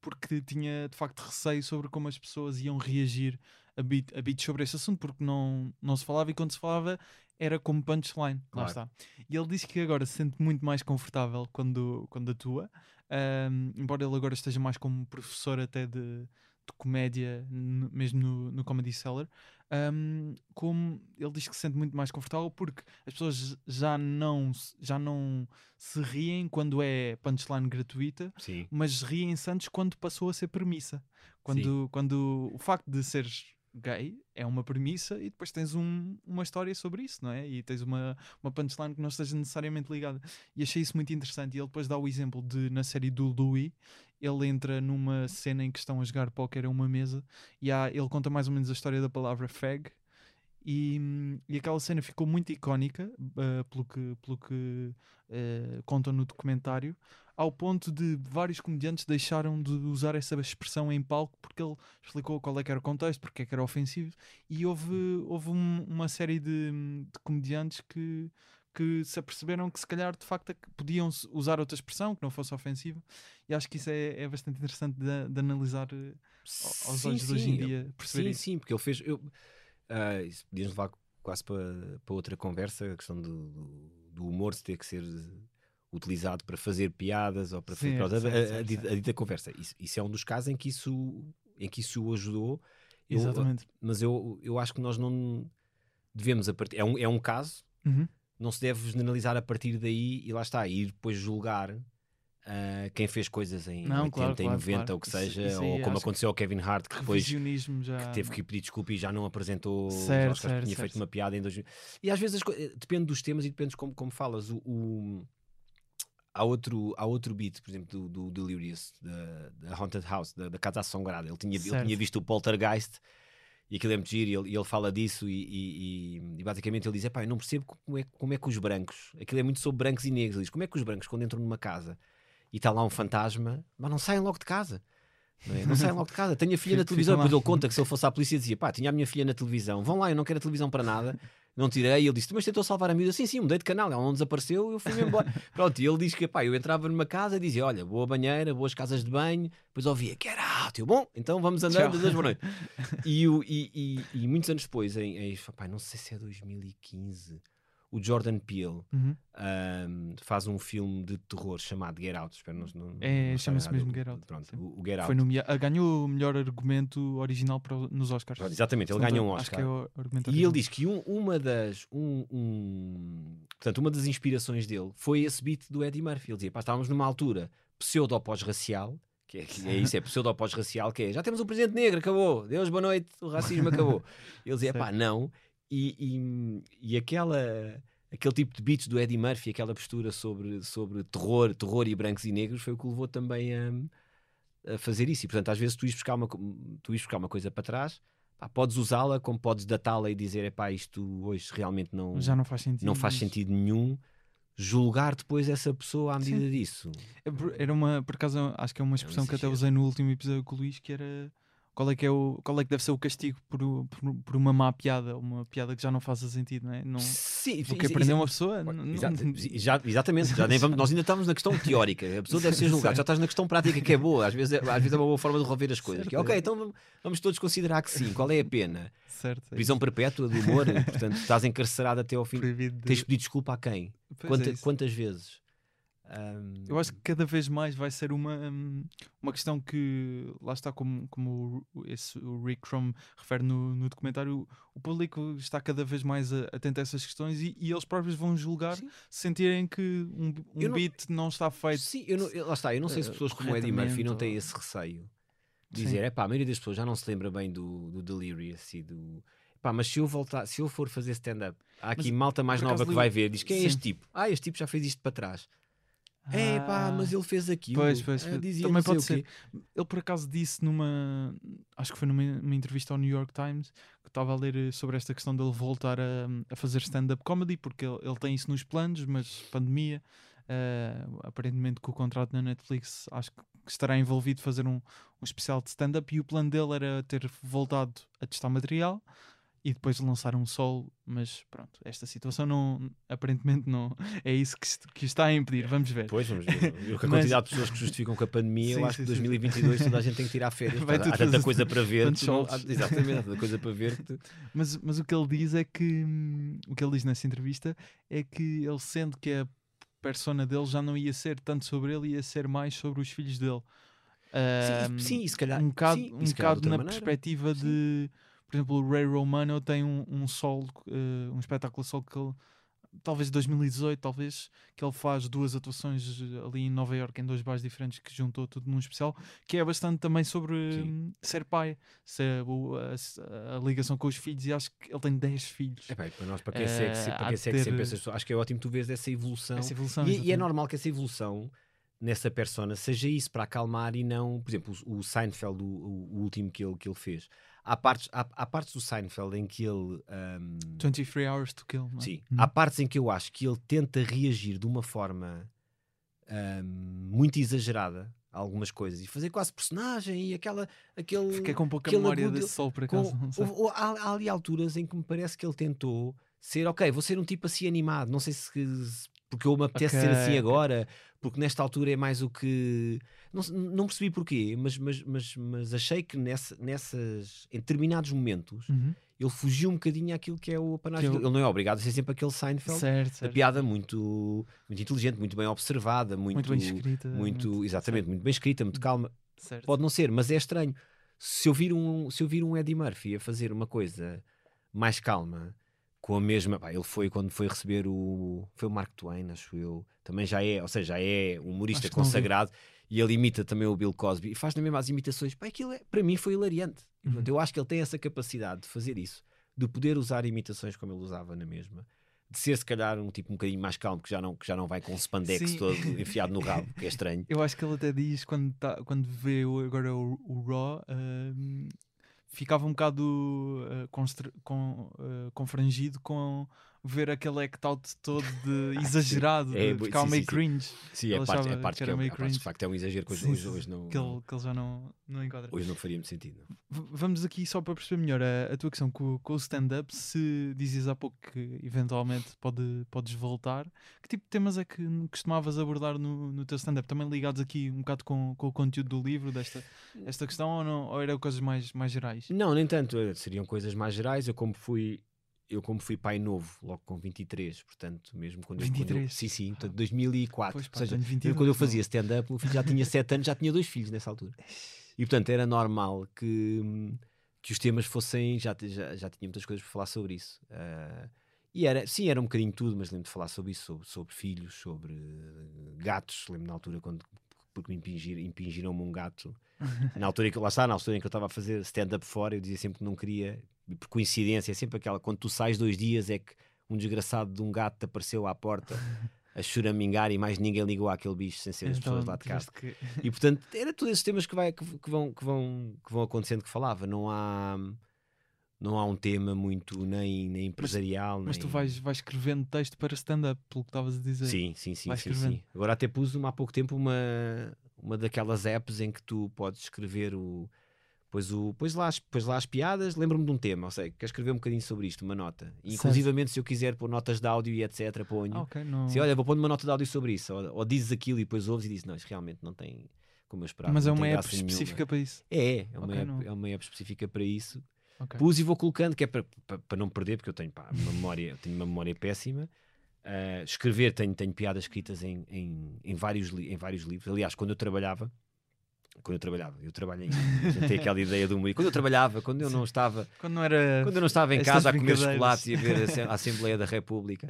porque tinha de facto receio sobre como as pessoas iam reagir a beat, a beat sobre esse assunto, porque não, não se falava e quando se falava era como punchline. Lá Claro. está. E ele disse que agora se sente muito mais confortável quando, quando atua, ahm, embora ele agora esteja mais como professor até de, de comédia, no- mesmo no, no Comedy Cellar. ahm, como ele diz que se sente muito mais confortável porque as pessoas já não, se- já não se riem quando é punchline gratuita, Sim. mas riem-se antes quando passou a ser premissa. Quando, quando o facto de seres gay é uma premissa e depois tens um- uma história sobre isso, não é? E tens uma, uma punchline que não esteja necessariamente ligada. E achei isso muito interessante. E ele depois dá o exemplo de na série do Louis. Ele entra numa cena em que estão a jogar póquer a uma mesa e há, ele conta mais ou menos a história da palavra fag e, e aquela cena ficou muito icónica uh, pelo que, pelo que uh, contam no documentário, ao ponto de vários comediantes deixaram de usar essa expressão em palco porque ele explicou qual é que era o contexto, porque é que era ofensivo, e houve, houve um- uma série de, de comediantes que, que se aperceberam que se calhar de facto é podiam usar outra expressão que não fosse ofensiva, e acho que isso é, é bastante interessante de, de analisar uh, ao- aos Sim, olhos de hoje em sim, dia, perceber Sim, isso. sim, porque ele fez. Eu, ah, isso podíamos levar quase para, para outra conversa, a questão do, do, do humor se ter que ser utilizado para fazer piadas ou para fazer. Certo, pronto, a- a, dita- a dita conversa. Isso, isso é um dos casos em que isso, em que isso o ajudou. Eu- Exatamente. mas eu, eu acho que nós não devemos a partir. É um, é um caso, Uhum. Não se deve generalizar a partir daí e lá está, ir depois julgar. ah, quem fez coisas em Não, 80 claro, e claro, 90 claro. ou que Isso- seja, isso aí ou como aconteceu ao Kevin Hart, que depois já. que teve que pedir desculpa e já não apresentou Certo, certo, tinha certo. feito uma piada em 2000. E às vezes depende dos temas e depende como, como falas. O, o- há, outro, há outro beat, por exemplo, do, do Delirious, da, da Haunted House, da, da Casa Assombrada. Ele tinha, ele tinha visto o Poltergeist e aquilo é muito giro e ele, ele fala disso e, e- e- basicamente ele diz, "Epá, eu não percebo como é, como é que os brancos, aquilo é muito sobre brancos e negros, ele diz, como é que os brancos quando entram numa casa e está lá um fantasma, mas não saem logo de casa. Não, é? não saem logo de casa. Tenho a filha na televisão. Depois ele conta que se ele fosse à polícia dizia: pá, tinha a minha filha na televisão. Vão lá, eu não quero a televisão para nada. Não tirei. Ele disse: mas tentou salvar a miúda. Sim, sim, mudei de canal. Ela não desapareceu. Eu fui-me embora. Pronto, e ele diz que pá, eu entrava numa casa e dizia: olha, boa banheira, boas casas de banho. Depois ouvia: get out. Eu, bom, então vamos andando. Tchau. Deus, boa noite. E, e- e- e muitos anos depois, em, em pá, não sei se é 2015, o Jordan Peele Uhum. ahm, faz um filme de terror chamado Get Out. Espero não, não, É, chama-se mesmo Get Out, Pronto, o, o Get Out. Foi nomea- ah, ganhou o melhor argumento original para, nos Oscars. Pronto, exatamente, ele ganha um Oscar. é E ele diz que um- uma das um, um- portanto, uma das inspirações dele foi esse beat do Eddie Murphy. Ele dizia, pá, estávamos numa altura pseudo-pós-racial, que é, que é isso, é pseudo-pós-racial, que é já temos um presidente negro, acabou, Deus, boa noite, o racismo acabou. Ele dizia, pá, não. E, e, e aquela, aquele tipo de beats do Eddie Murphy, aquela postura sobre, sobre terror, terror e brancos e negros, foi o que levou também a, a fazer isso. E portanto, às vezes tu ires buscar uma, tu ires buscar uma coisa para trás, pá, podes usá-la como podes datá-la e dizer, pá, isto hoje realmente não, Já não faz sentido. não faz sentido nenhum. Julgar depois essa pessoa à medida Sim. disso. É Era uma, por acaso, acho que é uma expressão que até usei no último episódio com o Luís, que era qual é que, é o, qual é que deve ser o castigo por, por, por uma má piada, uma piada que já não faça sentido, não é? Não, Sim, porque isso- prender isso- uma pessoa. não- não- já- exatamente, já nem vamos- nós ainda estamos na questão teórica. A pessoa deve ser julgada, já estás na questão prática que é boa. Às vezes é, às vezes é uma boa forma de resolver as coisas. Que é, ok, então vamos- todos considerar que sim. Qual é a pena? certo. é Prisão perpétua do humor, portanto, estás encarcerado até ao fim. Proibido de- Tens de pedir desculpa a quem? É Quanta- isso. quantas vezes? Ahm, Eu acho que cada vez mais vai ser uma, hum, uma questão que, lá está, como, como o, esse, o Rick Crum refere no, no documentário, o público está cada vez mais atento a essas questões e, e eles próprios vão julgar se sentirem que um, um não- beat não está feito. Sim, eu não- eu- lá está, eu não sei se eh, pessoas como Eddie Murphy não têm esse receio de dizer, é pá, a maioria das pessoas já não se lembra bem do, do Delirious e do. Pá, mas se eu voltar, se eu for fazer stand-up, há aqui Mas, malta mais nova que vai ver, diz quem é este tipo? Ah, este tipo já fez isto para trás. É pá, Ah, mas ele fez aquilo. Pois, pois, Ah, dizia também pode ser. Ele por acaso disse numa. Acho que foi numa, entrevista ao New York Times que estava a ler eh, sobre esta questão dele voltar a, a fazer stand-up comedy, porque ele, ele tem isso nos planos, mas pandemia. eh, aparentemente com o contrato na Netflix acho que estará envolvido fazer um, um especial de stand-up e o plano dele era ter voltado a testar material e depois lançar um solo, mas pronto, esta situação não aparentemente não é isso que, est- que está a impedir, vamos ver. Pois, vamos ver. A Mas- quantidade de pessoas que justificam com a pandemia, Sim, eu acho sim, que sim. 2022 toda a gente tem que tirar férias. Vai Há- há tanta coisa para ver. tantos tu não- solos. há- exatamente, há tanta coisa para ver. tu- Mas, mas o que ele diz é que hum, o que ele diz nessa entrevista é que ele sente que a persona dele já não ia ser tanto sobre ele, ia ser mais sobre os filhos dele. Sim, Hum, sim, se calhar. um bocado, sim, um bocado na maneira. perspectiva de, por exemplo, o Ray Romano tem um, um solo, eh, um espetáculo solo que ele, talvez 2018, talvez, que ele faz duas atuações eh, ali em Nova York em dois bares diferentes que juntou tudo num especial, que é bastante também sobre Sim. hum, ser pai, ser, o- a, a ligação com os filhos, e acho que ele tem 10 filhos. É e para nós, para quem segue, Eh, para quem de segue ter- sempre essas pessoas, acho que é ótimo tu vês essa evolução. Essa evolução. E, e é normal que essa evolução nessa persona seja isso, para acalmar e não, por exemplo, o, o Seinfeld, o- o último que ele, que ele fez. Há partes, há, há partes do Seinfeld em que ele. ahm, 23 Hours to Kill. não é? Sim, Uhum. há partes em que eu acho que ele tenta reagir de uma forma ahm, muito exagerada a algumas coisas e fazer quase personagem e aquela. Aquele, Fiquei com pouca memória agudo- desse sol por com- acaso. sei. houve- houve- há, há ali alturas em que me parece que ele tentou ser, ok, vou ser um tipo assim animado, não sei se porque eu me apetece ser Ok, assim agora, porque nesta altura é mais o que. Não, não percebi porquê, mas, mas, mas, mas achei que nessa, nessas, em determinados momentos Uhum. ele fugiu um bocadinho àquilo que é o apanagem. Eu-. Ele não é obrigado a ser sempre aquele Seinfeld. Certo, A certo. piada muito, muito inteligente, muito bem observada, muito, Muito bem escrita. muito- exatamente, muito bem escrita, muito calma. Certo. Pode não ser, mas é estranho. Se eu vir um, se eu vir um Eddie Murphy a fazer uma coisa mais calma, com a mesma. pá, ele foi quando foi receber o. Foi o Mark Twain, acho eu. Também já é, ou seja, já é um humorista consagrado e ele imita também o Bill Cosby e faz também as imitações. Pá, aquilo é, para mim foi hilariante. Uhum. portanto, eu acho que ele tem essa capacidade de fazer isso, de poder usar imitações como ele usava na mesma. De ser se calhar um tipo um bocadinho mais calmo, que já não, que já não vai com um spandex Sim. todo enfiado no rabo, que é estranho. Eu acho que ele até diz quando, tá, quando vê o- agora o, o Raw. hum, ficava um bocado uh, com, uh, confrangido com ver aquele act out todo de exagerado, É, de ficava sim, meio sim, cringe, Sim, é parte, é parte que que, era é, meio é parte, de cringe. facto é um exagero que hoje, Sim, hoje, não, que, ele, que ele já não, não enquadra. hoje não faria muito sentido. V- Vamos aqui só para perceber melhor a, a tua questão com, com o stand-up. Se dizes há pouco que eventualmente pode, podes voltar, que tipo de temas é que costumavas abordar no, no teu stand-up? Também ligados aqui um bocado com, com o conteúdo do livro, desta esta questão, ou, não, ou eram coisas mais, mais gerais? Não, nem tanto, seriam coisas mais gerais. Eu como fui eu como fui pai novo, logo com 23, portanto, mesmo quando eu, quando eu 23? sim, sim, portanto, 2004, Pois, pá, ou seja, tenho eu, 22, quando eu fazia stand-up, o meu filho já tinha 7 anos, já tinha dois filhos nessa altura. E portanto, era normal que, que os temas fossem, já, já, já tinha muitas coisas para falar sobre isso. Ah, e era, sim, era um bocadinho tudo, mas lembro de falar sobre isso, sobre, sobre filhos, sobre eh, gatos, lembro na altura quando porque me impingir, impingiram-me um gato na altura em que lá está, na altura em que eu estava a fazer stand-up fora, eu dizia sempre que não queria, por coincidência, é sempre aquela, quando tu sais dois dias é que um desgraçado de um gato te apareceu à porta a choramingar e mais ninguém ligou àquele bicho sem ser as Então, pessoas lá de casa. que- E portanto, era todos esses temas que, vai, que, que vão, que, vão, que vão acontecendo que falava. Não há, não há um tema muito nem, nem empresarial. Mas tu nem- vais, vais escrevendo texto para stand-up, pelo que estavas a dizer. Sim, sim, sim, sim, sim. Agora até pus há pouco tempo uma, uma daquelas apps em que tu podes escrever o. Pois, o, pois, lá, as, pois lá as piadas, lembro-me de um tema, ou seja, quero escrever um bocadinho sobre isto, uma nota. E, inclusivamente, se eu quiser pôr notas de áudio e etc., ponho. Ah, ok, não... Se olha, vou pôr uma nota de áudio sobre isso, ou, ou dizes aquilo e depois ouves e dizes, não, isto realmente não tem como eu esperava. Mas é uma app graça nenhuma." específica para isso. É, é, uma, Ok, app, não. é uma app específica para isso. Ok. Pus e vou colocando, que é para, para, para não perder, porque eu tenho pá, uma memória, eu tenho uma memória péssima. Ah, escrever, tenho, tenho piadas escritas em, em, em, vários, em vários livros. Aliás, quando eu trabalhava, quando eu trabalhava, eu trabalho ainda, tenho aquela ideia do humor. Quando eu trabalhava, quando eu não estava, Quando não era... quando eu não estava em casa a comer chocolates e a ver a Assem- a Assembleia da República,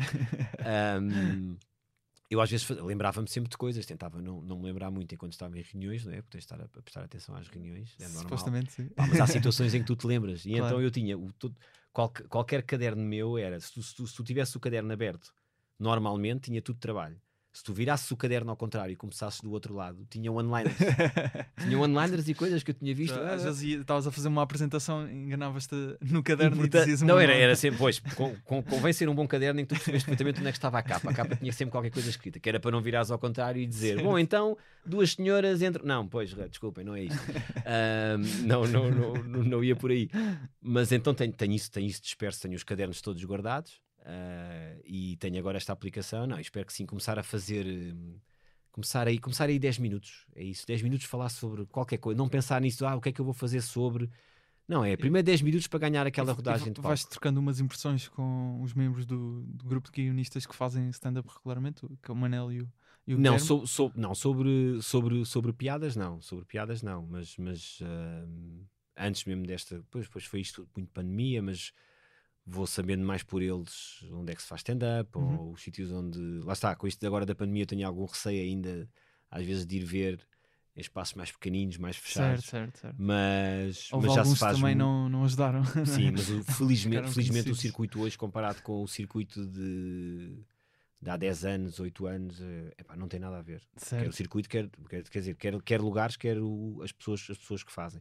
ahm, eu às vezes lembrava-me sempre de coisas, tentava não, não me lembrar muito enquanto estava em reuniões, não é? Porque estar a, a prestar atenção às reuniões, é normal. Supostamente, sim. Pá, mas há situações em que tu te lembras. E Claro. então eu tinha o, todo- qualque- qualquer caderno meu era, se tu, se, tu, se tu tivesse o caderno aberto, normalmente tinha tudo trabalho. Se tu virasses o caderno ao contrário e começasses do outro lado, tinha one-liners. tinha one-liners e coisas que eu tinha visto. Às ah, vezes estavas a fazer uma apresentação, enganavas-te no caderno e, Portanto, um não, era, era sempre, pois, com, com, convém ser um bom caderno em que tu percebeste perfeitamente onde é que estava a capa. A capa tinha sempre qualquer coisa escrita, que era para não virares ao contrário e dizer, bom, então duas senhoras entram. Não, pois, desculpem, não é isto. Ahm, não, não, não, não, não ia por aí. Mas então tenho, tenho, isso, tenho isso disperso, tenho os cadernos todos guardados ah, e tenho agora esta aplicação. Não, espero que sim, começar a fazer. hum, Começar aí, começar aí 10 minutos, é isso, 10 minutos falar sobre qualquer coisa, não pensar nisso, ah, o que é que eu vou fazer sobre. Não, é primeiro 10 minutos para ganhar aquela rodagem palco. vais trocando umas impressões com os membros do, do grupo de guionistas que fazem stand-up regularmente, que é o Manel e o, e o Não, sou, sou- não sobre, sobre, sobre piadas, não. Sobre piadas, não. Mas, mas ahm, antes mesmo desta. Depois, depois foi isto muito pandemia, mas vou sabendo mais por eles onde é que se faz stand-up Uhum. ou os sítios onde. Lá está, com isto agora da pandemia, eu tenho algum receio ainda, às vezes, de ir ver em espaços mais pequeninos, mais Certo, fechados. certo, certo. Mas, Houve mas já se faz. também mu- não, não ajudaram. Sim, mas o- felizmente, felizmente o circuito hoje, comparado com o circuito de, de há 10 anos, 8 anos, eh, epá, não tem nada a ver. Quer o certo. circuito, quer, quer, quer dizer, quer, quer lugares, quer o- as, pessoas, as pessoas que fazem.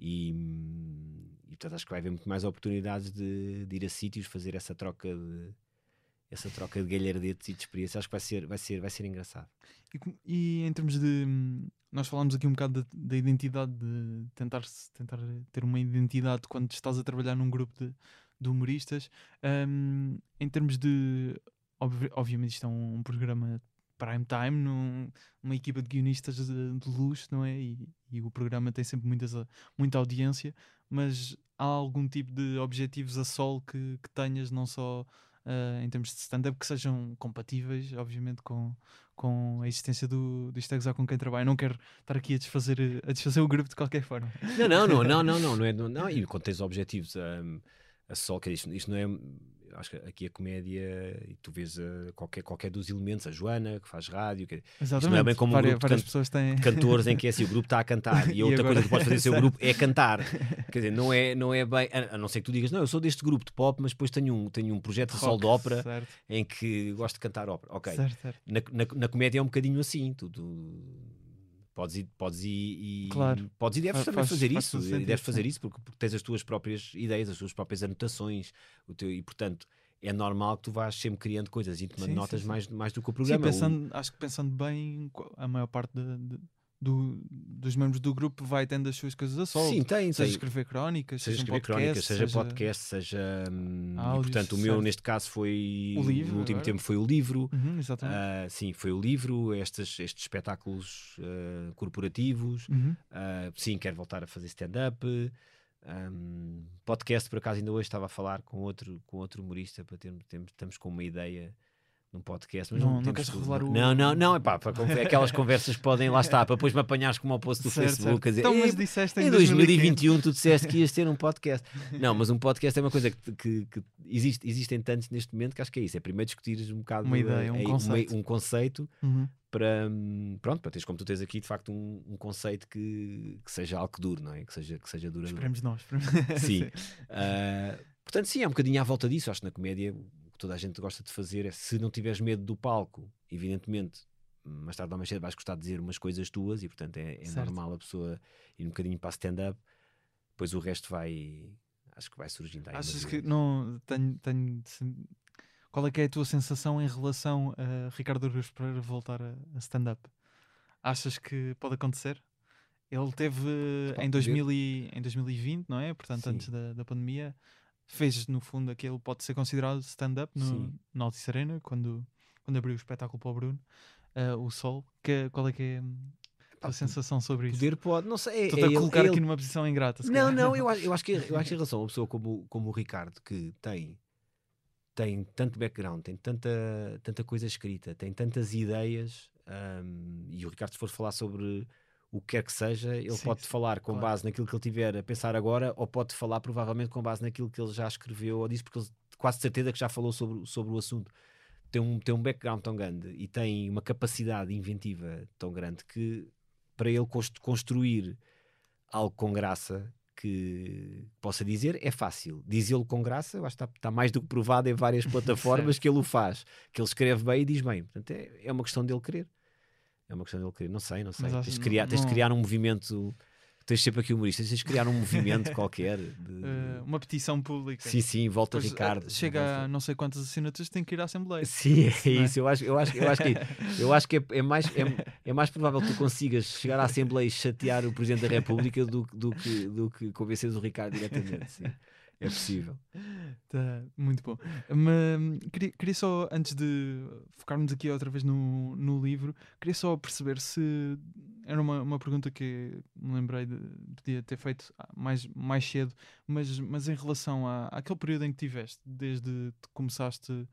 E, e portanto acho que vai haver muito mais oportunidades de, de ir a sítios, fazer essa troca de essa troca de galhardetes e de experiência. Acho que vai ser, vai ser, vai ser engraçado. E, e em termos de. Nós falámos aqui um bocado da, da identidade, de tentar, tentar ter uma identidade quando estás a trabalhar num grupo de, de humoristas. Hum, em termos de. obvi- obviamente, isto é um, um programa prime time, num, equipa de guionistas de, de luxo, não é? E, e o programa tem sempre muitas, a- muita audiência, mas há algum tipo de objetivos a sol que, que tenhas, não só. ah, em termos de stand-up, que sejam compatíveis, obviamente, com, com a existência do, do Isto é com quem trabalha. Não quero estar aqui a desfazer, a desfazer o grupo de qualquer forma. Não, não, não, não, não, não, não é. Não, não, e quando tens objetivos, hum, a sol, que isto, isto não é. Acho que aqui a comédia, e tu vês uh, qualquer, qualquer dos elementos, a Joana, que faz rádio, que, Exatamente. bem como um várias, grupo de várias pessoas têm. cantores em que é assim, o grupo está a cantar e a E outra agora- coisa que podes fazer seu grupo é cantar. Quer dizer, não é, não é bem, a a não ser que tu digas, não, eu sou deste grupo de pop, mas depois tenho um, tenho um projeto de sol de ópera Certo, em que gosto de cantar ópera. Ok. certo, certo. Na, na, na comédia é um bocadinho assim, tu, tu podes ir, podes ir e Claro. podes e deves faz- fazer faz isso, e sentido, deves fazer sim. isso porque, porque tens as tuas próprias ideias, as tuas próprias anotações, o teu, e portanto é normal que tu vás sempre criando coisas e tomando Sim, sim, notas sim. Mais, mais do que o Sim, programa. O- pensando, acho que pensando bem, a maior parte de- de- do- dos membros do grupo vai tendo as suas coisas a sol. Sim, tem, seja tem. escrever crónicas, seja seja, escrever podcast, crónicas, seja, podcast, seja. hum, e Áudios, portanto, o meu certo. neste caso foi. O livro, No último agora. tempo foi o livro. Uhum, exatamente. Ah, sim, foi o livro, estes, estes espetáculos ah, corporativos. Uhum. Ah, sim, quero voltar a fazer stand-up. Um, podcast, por acaso, ainda hoje estava a falar com outro, com outro humorista para termos, termos- estamos com uma ideia num podcast, mas Não- não, não queres revelar o- Não, não, não, é pá, para aquelas conversas podem, lá está, para depois me apanhares como ao post do Certo, Facebook, certo. dizer, Então, mas "Eh, disseste em em 2021 tu disseste que ias ter um podcast. Não, mas um podcast é uma coisa que, que- que existe, existem tantos neste momento que acho que é isso. É primeiro discutir um bocado Uma ideia, um eh, conceito. um conceito Uhum. para pronto, para teres como tu tens aqui de facto um, um conceito que, que seja algo que dure, não é? Que seja, que seja duradouro. Esperemos nós. Sim. Ah, portanto, sim, é um bocadinho à volta disso. Acho que na comédia toda a gente gosta de fazer é se não tiveres medo do palco, evidentemente, mais tarde ou mais cedo vais gostar de dizer umas coisas tuas e portanto é, é normal a pessoa ir um bocadinho para stand-up, depois o resto vai. Acho que vai surgindo aí. Achas que não tenho, tenho qual é que é a tua sensação em relação a Ricardo Aruz Pereira voltar a, a stand-up? Achas que pode acontecer? Ele teve em, poder. 2000 e, em 2020, não é? Portanto, Sim. antes da, da pandemia, fez no fundo aquele pode ser considerado stand-up no, Altice Arena, quando, quando abriu o espetáculo para o Bruno, ah, o Sol. Que, qual é que é a sensação sobre isso? Poder pode, não sei. Estou-te é a ele- colocar é aqui ele- numa posição ingrata. Não, calhar. não, eu acho, eu acho que eu acho que em relação a uma pessoa como, como o Ricardo, que tem, tem tanto background, tem tanta, tanta coisa escrita, tem tantas ideias, hum, e o Ricardo, se for falar sobre o que quer que seja, ele Sim, pode sim, falar com claro. base naquilo que ele tiver a pensar agora, ou pode falar provavelmente com base naquilo que ele já escreveu ou disse, porque ele quase certeza que já falou sobre, sobre o assunto. Tem um, tem um background tão grande e tem uma capacidade inventiva tão grande que para ele cons- construir algo com graça que possa dizer é fácil. Dizê-lo com graça, eu acho que está, está mais do que provado em várias plataformas que ele o faz, que ele escreve bem e diz bem. Portanto, é, é uma questão dele querer. É uma questão dele querer. Não sei, não sei. Mas Tens de, criar, não- tens de criar um movimento. Tens sempre aqui humoristas, tens de criar um movimento qualquer. De... Eh, uma petição pública. Sim, sim, volta Depois, Ricardo. eh, Chega a não sei quantas assinaturas, tem que ir à Assembleia. Sim, é é? isso. Eu acho, eu acho, eu acho que, eu acho que é, é mais, é, é mais provável que tu consigas chegar à Assembleia e chatear o Presidente da República do, que- do, que, do que convenceres o Ricardo diretamente. Sim. É possível. Tá, muito bom. Mas, queria, queria só, antes de focarmos aqui outra vez no, no livro, queria só perceber se era uma, uma pergunta que me lembrei de podia ter feito mais, mais cedo, mas, mas em relação à, àquele período em que tiveste, desde que começaste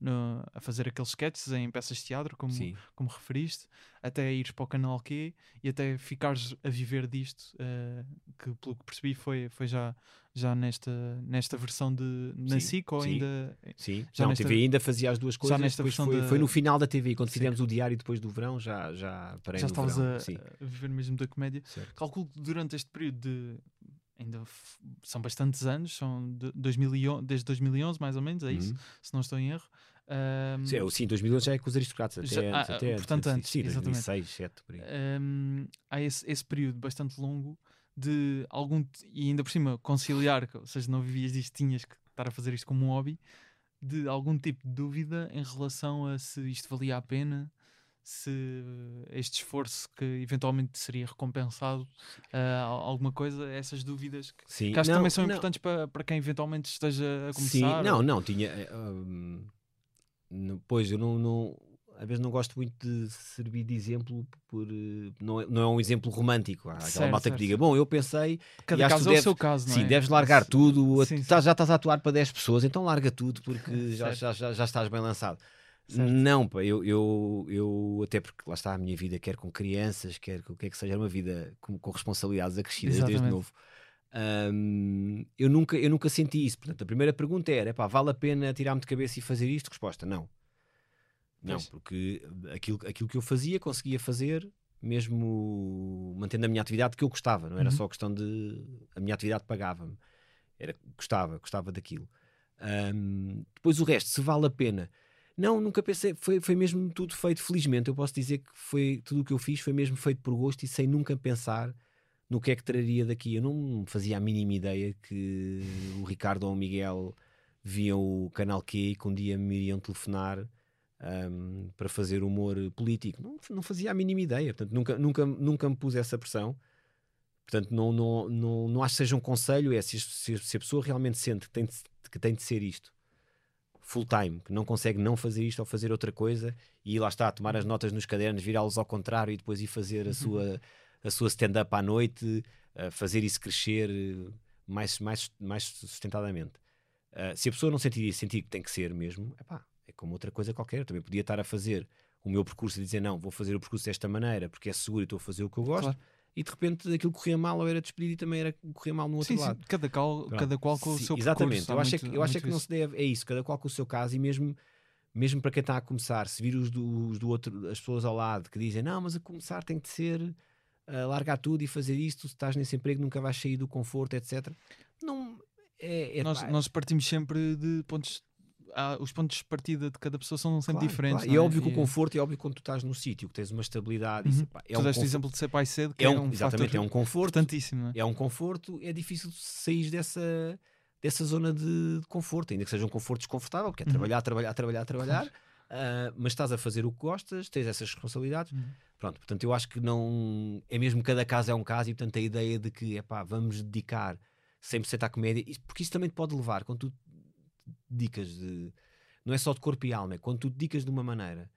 no- a fazer aqueles sketches em peças de teatro, como, Sim. como referiste, até ires para o canal Q e até ficares a viver disto, eh, que pelo que percebi foi, foi já, já nesta, nesta versão de na Sim, SIC ou sim. ainda. Sim, Já não, nesta- TV ainda fazia as duas coisas. nesta depois versão foi, da- foi no final da TV, quando Sim. fizemos o diário depois do verão, já, já parei já estavas verão. a, a viver mesmo da comédia. certo. Calculo que durante este período de. Ainda são bastantes anos, são de 2011, desde 2011 mais ou menos, é isso? Uhum. Se não estou em erro. Ahm, Sim, sim, 2011 já é com os aristocratas. Até Já- antes, ah, até portanto, antes, antes, sim, exatamente. 2006, 2007, por aí. hum, há esse, esse período bastante longo de algum e ainda por cima conciliar, ou seja, não vivias disto, tinhas que estar a fazer isto como um hobby, de algum tipo de dúvida em relação a se isto valia a pena, se este esforço que eventualmente seria recompensado, al- alguma coisa, essas dúvidas que, Sim, que acho que não, também são não. importantes para, para quem eventualmente esteja a Sim, começar. não, ou- não, tinha. eh, hum, no- pois eu não, não. Às vezes não gosto muito de servir de exemplo por. eh, Não é, não é um exemplo romântico. Há aquela Certo, malta certo, que diga. Bom, eu pensei. Cada caso é o seu caso, não Sim, é? deves largar Isso- tudo. Sim, sim. estás- já estás a atuar para 10 pessoas, então larga tudo porque já, já, já, já estás bem lançado. Certo. Não, pá, eu, eu, eu até porque lá está a minha vida, quer com crianças, quer com o que é que seja, era uma vida com, com responsabilidades acrescidas desde Exatamente. novo. Hum, eu, nunca, eu nunca senti isso. Portanto, a primeira pergunta era: epá, vale a pena tirar-me de cabeça e fazer isto? Resposta: não. Não, Pois. porque aquilo, aquilo que eu fazia, conseguia fazer, mesmo mantendo a minha atividade que eu gostava, não era Uhum. só questão de. A minha atividade pagava-me, era, gostava, gostava daquilo. Hum, depois o resto, se vale a pena. Não, nunca pensei, foi, foi mesmo tudo feito, felizmente. Eu posso dizer que foi tudo o que eu fiz foi mesmo feito por gosto e sem nunca pensar no que é que traria daqui. Eu não fazia a mínima ideia que o Ricardo ou o Miguel viam o canal Q e que um dia me iriam telefonar hum, para fazer humor político. Não, não fazia a mínima ideia. Portanto, nunca, nunca, nunca me pus essa pressão. Portanto, não, não, não, não acho que seja um conselho. É se, se- se a pessoa realmente sente que tem de, que tem de ser isto full time, que não consegue não fazer isto ou fazer outra coisa e lá está, tomar as notas nos cadernos, virá-los ao contrário e depois ir fazer a sua, a sua stand-up à noite, a fazer isso crescer eh, mais, mais, mais sustentadamente. Ah, se a pessoa não sentir isso, sentir que tem que ser mesmo, epá, é como outra coisa qualquer. Eu também podia estar a fazer o meu percurso e dizer não, vou fazer o percurso desta maneira porque é seguro e estou a fazer o que eu gosto. Claro. E de repente aquilo corria mal, eu era despedido e também era corria mal no outro Sim, sim, lado. cada, qual, Pronto. cada qual com o Sim, seu Exatamente, percurso. eu há acho, é que, eu acho é que não se deve, é isso, cada qual com o seu caso e mesmo, mesmo para quem está a começar, se vir os do, os do outro, as pessoas ao lado que dizem não, mas a começar tem de ser largar tudo e fazer isto, se estás nesse emprego nunca vais sair do conforto, etc. Não, é, é nós, pá, nós partimos sempre de pontos. Há- os pontos de partida de cada pessoa são sempre claro, diferentes. claro. E é óbvio que o E- conforto é óbvio que quando tu estás num sítio que tens uma estabilidade, Uhum. isso, pá, é tu um deste conforto- exemplo de ser pai cedo, que é é, um, um exatamente, é um conforto importantíssimo. não é? é um conforto, é difícil sair dessa, dessa zona de, de conforto, ainda que seja um conforto desconfortável, porque é Uhum. trabalhar, trabalhar, trabalhar, trabalhar, ah, mas estás a fazer o que gostas, tens essas responsabilidades. Uhum. Pronto, portanto, eu acho que não é mesmo cada caso é um caso, e portanto a ideia de que epá, vamos dedicar 100% à comédia, porque isso também te pode levar quando tu dedicas de não é só de corpo e alma, é quando tu te dedicas de uma maneira,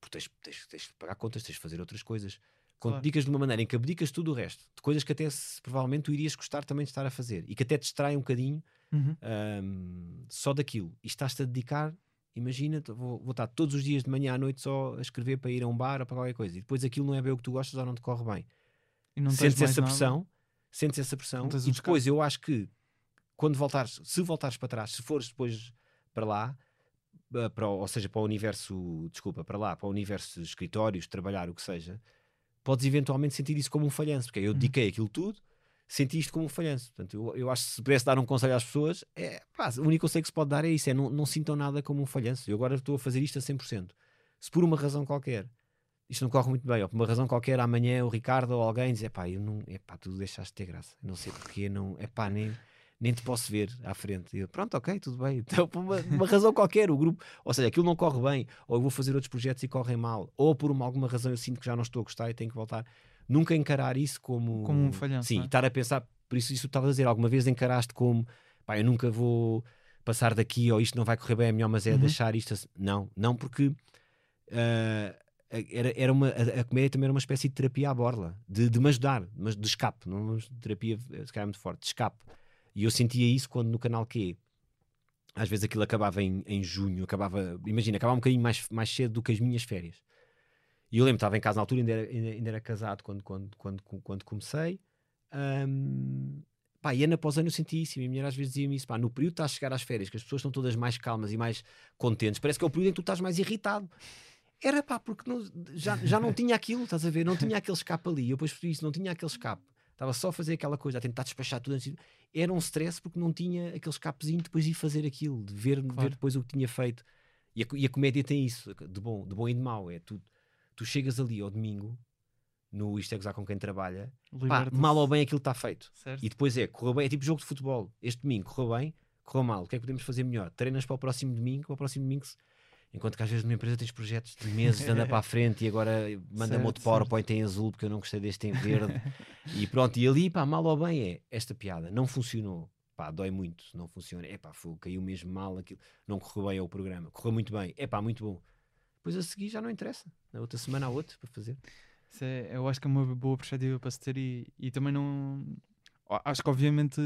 porque tens, tens, tens de pagar contas, tens de fazer outras coisas. Quando Claro. te dedicas de uma maneira em que abdicas tudo o resto, de coisas que até se- provavelmente tu irias gostar também de estar a fazer e que até te distrai um bocadinho Uhum. ahm, só daquilo e estás-te a dedicar, imagina, vou, vou estar todos os dias de manhã à noite só a escrever para ir a um bar ou para qualquer coisa e depois aquilo não é bem o que tu gostas ou não te corre bem. E não Sentes essa nada. pressão, sentes essa pressão e um depois eu acho que quando voltares, se voltares para trás, se fores depois para lá, eh, para, ou seja, para o universo, desculpa, para lá, para o universo de escritórios, trabalhar, o que seja, podes eventualmente sentir isso como um falhanço, porque eu Uhum. dediquei aquilo tudo, senti isto como um falhanço. Portanto, eu, eu acho que se pudesse dar um conselho às pessoas, é, pá, o único conselho que se pode dar é isso: é não, não sintam nada como um falhanço. Eu agora estou a fazer isto a 100%. Se por uma razão qualquer isto não corre muito bem, ou por uma razão qualquer, amanhã o Ricardo ou alguém diz: é pá, eu não, é pá, tu deixaste de ter graça, não sei porquê, não, é pá, nem, nem te posso ver à frente. E eu, pronto, ok, tudo bem. Então, por uma, uma, razão qualquer, o grupo, ou seja, aquilo não corre bem, ou eu vou fazer outros projetos e correm mal, ou por uma, alguma razão eu sinto que já não estou a gostar e tenho que voltar. Nunca encarar isso como, como um falhanço. Sim, é? estar a pensar, por isso, isso estava a dizer, alguma vez encaraste como pá, eu nunca vou passar daqui, ou isto não vai correr bem, é melhor, mas é uhum. deixar isto assim. Não, não, porque. Uh, era, era uma, a, a, comédia também era uma espécie de terapia à borla, de, de me ajudar, mas de escape, não de terapia se calhar muito forte, de escape. E eu sentia isso quando no canal Q, às vezes aquilo acabava em, em junho, acabava, imagina, acabava um bocadinho mais, mais cedo do que as minhas férias. E eu lembro, estava em casa na altura, ainda era, ainda, ainda era casado quando, quando, quando, quando comecei. Um, pá, e ano após ano eu senti isso. E a minha mulher às vezes dizia-me isso: pá, no período que estás a chegar às férias, que as pessoas estão todas mais calmas e mais contentes, parece que é o período em que tu estás mais irritado. Era pá, porque não, já, já não tinha aquilo, estás a ver? Não tinha aquele escape ali. Eu depois percebi isso, não tinha aquele escape. Estava só a fazer aquela coisa, a tentar despachar tudo antes. Era um stress porque não tinha aquele escapezinho depois de ir fazer aquilo, de ver, claro. ver depois o que tinha feito. E a, e a, comédia tem isso, de bom, de bom e de mau. É tu, tu chegas ali ao domingo, no Isto é Gozar com quem trabalha, pá, mal ou bem aquilo está feito. Certo. E depois é, correu bem, é tipo jogo de futebol. Este domingo correu bem, correu mal. O que é que podemos fazer melhor? Treinas para o próximo domingo, para o próximo domingo Enquanto que às vezes numa empresa tens projetos de meses de andar para a frente e agora manda-me outro PowerPoint certo. em azul porque eu não gostei deste em verde. e pronto, e ali, pá, mal ou bem é esta piada, não funcionou. Pá, dói muito, não funciona. É pá, caiu mesmo mal aquilo, não correu bem ao programa. Correu muito bem, é pá, muito bom. Depois a seguir já não interessa. Na outra semana há outro para fazer. É, eu acho que é uma boa perspectiva para se ter e, e também não acho que obviamente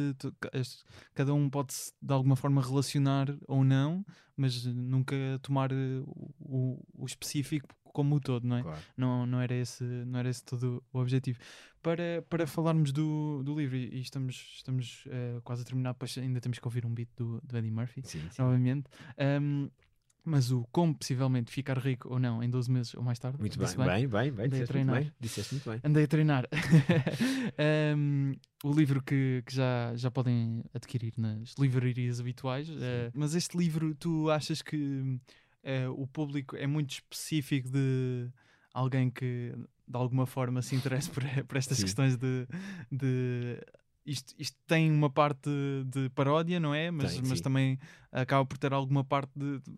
cada um pode de alguma forma relacionar ou não, mas nunca tomar eh, o, o específico como o todo, não é? Claro. Não, não, era esse, não era esse todo o objetivo. Para, para falarmos do, do livro, e estamos, estamos uh, quase a terminar, pois ainda temos que ouvir um beat do, do Eddie Murphy, sim, sim. novamente. Um, mas o como possivelmente ficar rico ou não em 12 meses ou mais tarde. Muito bem, bem, bem, bem, Andei a treinar. Muito bem. Disseste muito bem. Andei a treinar. um, o livro que, que, já, já podem adquirir nas livrarias habituais. Uh, mas este livro, tu achas que uh, o público é muito específico de alguém que de alguma forma se interessa por, por estas Sim. questões de, de isto, isto tem uma parte de paródia, não é? Mas, tem, mas também acaba por ter alguma parte de. de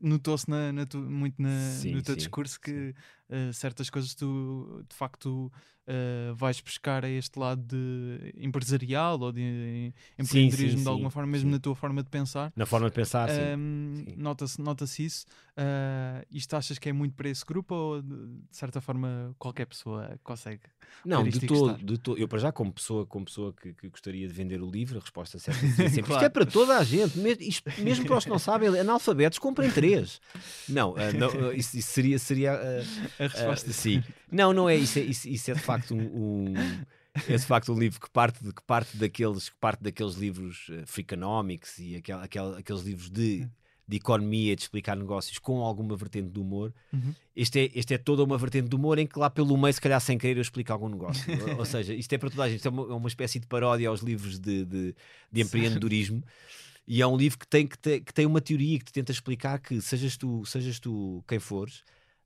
Notou-se na, na tu, muito na, sim, no teu sim, discurso que uh, certas coisas tu de facto uh, vais buscar a este lado de empresarial ou de empreendedorismo de alguma forma, mesmo na tua forma de pensar. Na forma de pensar, um, sim. Nota-se nota isso. Uh, isto achas que é muito para esse grupo ou de, de certa forma qualquer pessoa consegue? Não, de todo, de todo. Eu, para já, como pessoa, como pessoa que, que gostaria de vender o livro, a resposta certa é sempre: claro. isto é para toda a gente, mesmo, isto, mesmo para os que não sabem, analfabetos, comprem três. Não, uh, não isso, isso, seria. seria uh, a resposta. sim. Não, não é isso. É, isso, isso é de facto um, um é de facto um livro que parte, de, que parte, daqueles, que parte daqueles livros uh, Freakonomics e aquel, aquel, aqueles livros de, de economia, de explicar negócios com alguma vertente de humor. Uhum. Este, é, este é toda uma vertente de humor em que lá pelo meio, se calhar sem querer, eu explico algum negócio. ou, ou, seja, isto é para toda a gente. Isto é uma, é uma espécie de paródia aos livros de, de, de empreendedorismo. E é um livro que tem, que, tem, que tem uma teoria que te tenta explicar que, sejas tu, sejas tu quem fores,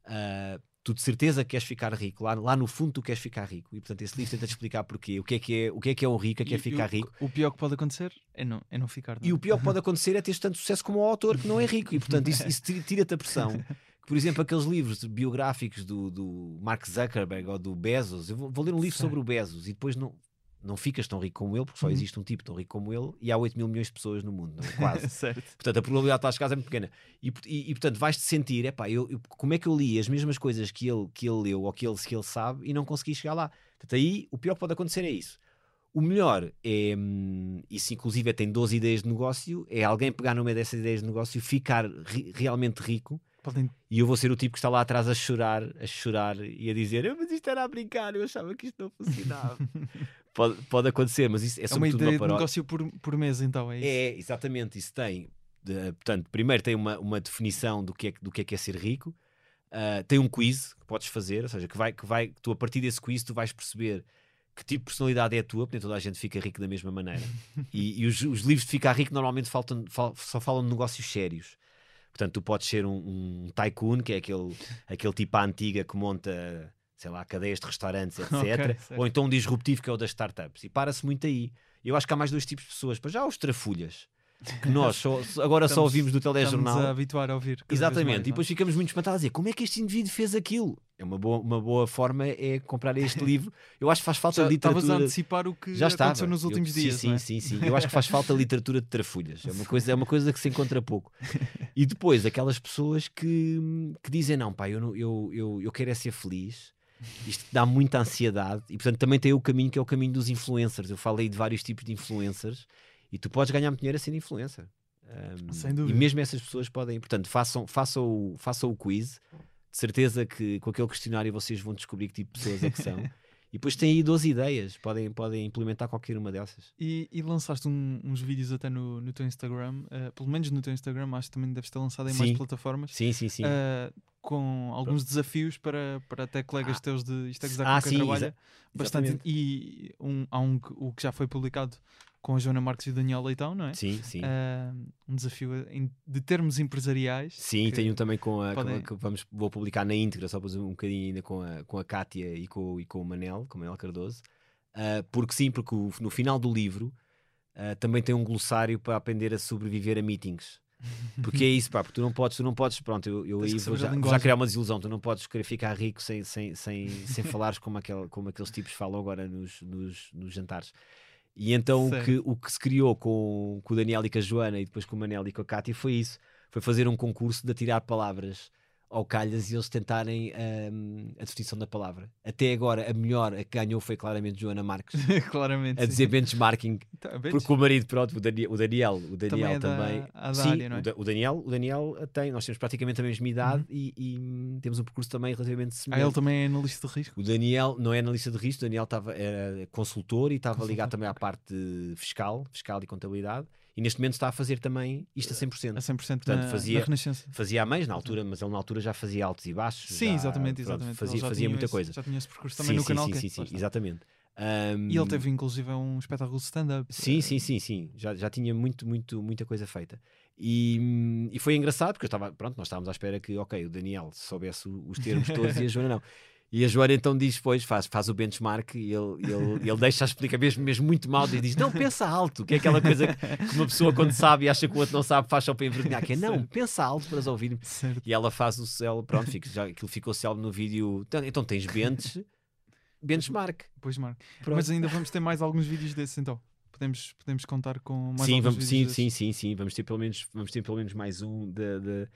uh, tu de certeza queres ficar rico, lá, lá no fundo tu queres ficar rico. E portanto esse livro tenta te explicar porquê, o que é que é, o que é, que é um rico, o que é, que é ficar rico. O pior que pode acontecer é não, é não ficar. Não? E o pior que pode acontecer é ter tanto sucesso como o autor que não é rico. E portanto isso, isso tira-te a pressão. Por exemplo, aqueles livros biográficos do, do Mark Zuckerberg ou do Bezos, eu vou, vou ler um livro sobre o Bezos e depois não, não ficas tão rico como ele, porque só uhum. existe um tipo tão rico como ele e há 8 mil milhões de pessoas no mundo, é? quase. portanto, a probabilidade de estar chegar é muito pequena. E, e, e portanto, vais-te sentir, epá, eu, eu, como é que eu li as mesmas coisas que ele, que ele leu ou que ele, que ele sabe e não consegui chegar lá? Portanto, aí o pior que pode acontecer é isso. O melhor é, hum, isso inclusive é, tem 12 ideias de negócio, é alguém pegar numa dessas ideias de negócio, ficar ri, realmente rico. Podem... E eu vou ser o tipo que está lá atrás a chorar, a chorar e a dizer: Mas isto era a brincar, eu achava que isto não funcionava. pode, pode acontecer, mas isso é, é uma ideia uma de negócio por, por mês, então é isso? É, exatamente, isso tem. De, portanto, primeiro tem uma, uma definição do que, é, do que é que é ser rico, uh, tem um quiz que podes fazer, ou seja, que vai, que vai, tu a partir desse quiz tu vais perceber que tipo de personalidade é a tua, porque nem toda a gente fica rico da mesma maneira. e, e os, os livros de ficar rico normalmente faltam, fal- só falam de negócios sérios. Portanto, tu podes ser um, um tycoon, que é aquele, aquele tipo à antiga que monta, sei lá, cadeias de restaurantes, etc. Ok, certo. Ou então um disruptivo, que é o das startups. E para-se muito aí. Eu acho que há mais dois tipos de pessoas. Para já, os trafulhas, que nós só- agora só Estamos- ouvimos do Estamos telejornal. a habituar a ouvir. Exatamente, mais, e não é? depois ficamos muito espantados a dizer como é que este indivíduo fez aquilo. É uma boa, uma boa forma é comprar este livro. Eu acho que faz falta Já estavas a literatura. antecipar o que Já estava. aconteceu nos Eu- últimos sim, dias. Sim, é? sim, sim. Eu acho que faz falta literatura de trafulhas. É uma coisa, é uma coisa que se encontra pouco. E depois, aquelas pessoas que, que dizem: Não, pá, eu, eu, eu, eu quero é ser feliz. Isto dá muita ansiedade. E portanto, também tem o caminho que é o caminho dos influencers. Eu falei de vários tipos de influencers e tu podes ganhar muito dinheiro a ser influencer. Um, Sem dúvida. E mesmo essas pessoas podem, portanto, façam, façam, o, façam o quiz. De certeza que com aquele questionário vocês vão descobrir que tipo de pessoas é que são. E depois têm aí 12 ideias, podem, podem implementar qualquer uma dessas. E, e lançaste um- uns vídeos até no, no teu Instagram, eh, pelo menos no teu Instagram, acho que também deves ter lançado em mais Sim. plataformas, Sim, sim, sim. eh, com alguns desafios para, para até colegas Ah. teus de isto é gozar Ah, com quem sim, trabalha. Bastante, e um, há um o que já foi publicado com a Joana Marques e o Daniel Leitão, não é? Sim, sim. Eh, um desafio de termos empresariais. Sim, tenho também com a, com a- podem- que vamos, vou publicar na íntegra, só um bocadinho ainda com a, com a Kátia e com, e com o Manel, com o Manel Cardoso. Ah, porque sim, porque o- no final do livro ah, também tem um glossário para aprender a sobreviver a meetings. Porque é isso, pá, porque tu não podes, tu não podes, pronto, eu, eu aí vou já, vou já criar uma desilusão, tu não podes querer ficar rico sem, sem, sem, sem falares como, aquele, como aqueles tipos falam agora nos, nos, nos jantares. E então o que, o que se criou com, com o Daniel e com a Joana e depois com o Manel e com a Cátia foi isso, foi fazer um concurso de atirar palavras ao calhas e eles tentarem hum, a definição da palavra. Até agora, a melhor, a que ganhou foi claramente Joana Marques, Claramente. a sim. dizer benchmarking, Tá, vês? porque o marido, pronto, o Daniel, o Daniel, o Daniel é da- também. a da sim, área, é? o, Da- Daniel, o Daniel tem, nós temos praticamente a mesma idade e, e, hum, temos um percurso também relativamente Ah, semelhante. ele também é analista de risco. O Daniel não é analista de risco, o Daniel estava, era consultor e estava Consultor. ligado também à parte fiscal, fiscal e contabilidade. E neste momento está a fazer também isto a 100%. A 100% Portanto, na, fazia- na Renascença. Fazia a meios na altura, mas ele na altura já fazia altos e baixos. Sim, já, exatamente, exatamente. Fazia, fazia muita esse- coisa. Já tinha esse percurso também sim, no sim, canal. sim, que sim, sim, exatamente. E Ahm, ele teve inclusive um espetáculo de stand-up. Sim, Eh, sim, sim, sim. Já, já tinha muito, muito, muita coisa feita. E, hum, e foi engraçado porque eu estava, pronto, nós estávamos à espera que, ok, o Daniel soubesse os termos todos e a Joana não. E a Joana então diz depois, faz, faz o benchmark e ele, ele, ele deixa a explicar mesmo, mesmo muito mal e diz: Não, pensa alto, que é aquela coisa que uma pessoa quando sabe e acha que o outro não sabe, faz só para envergonhar, que é não, pensa alto para as ouvir. Certo. E ela faz o céu, pronto, fica, já, aquilo ficou célebre no vídeo. Então, então tens bench, benchmark. Pois, Marco. Mas ainda vamos ter mais alguns vídeos desses então. Podemos, podemos contar com mais sim, vamos, sim, desses. sim, sim, sim. Vamos ter pelo menos, vamos ter pelo menos mais um de, de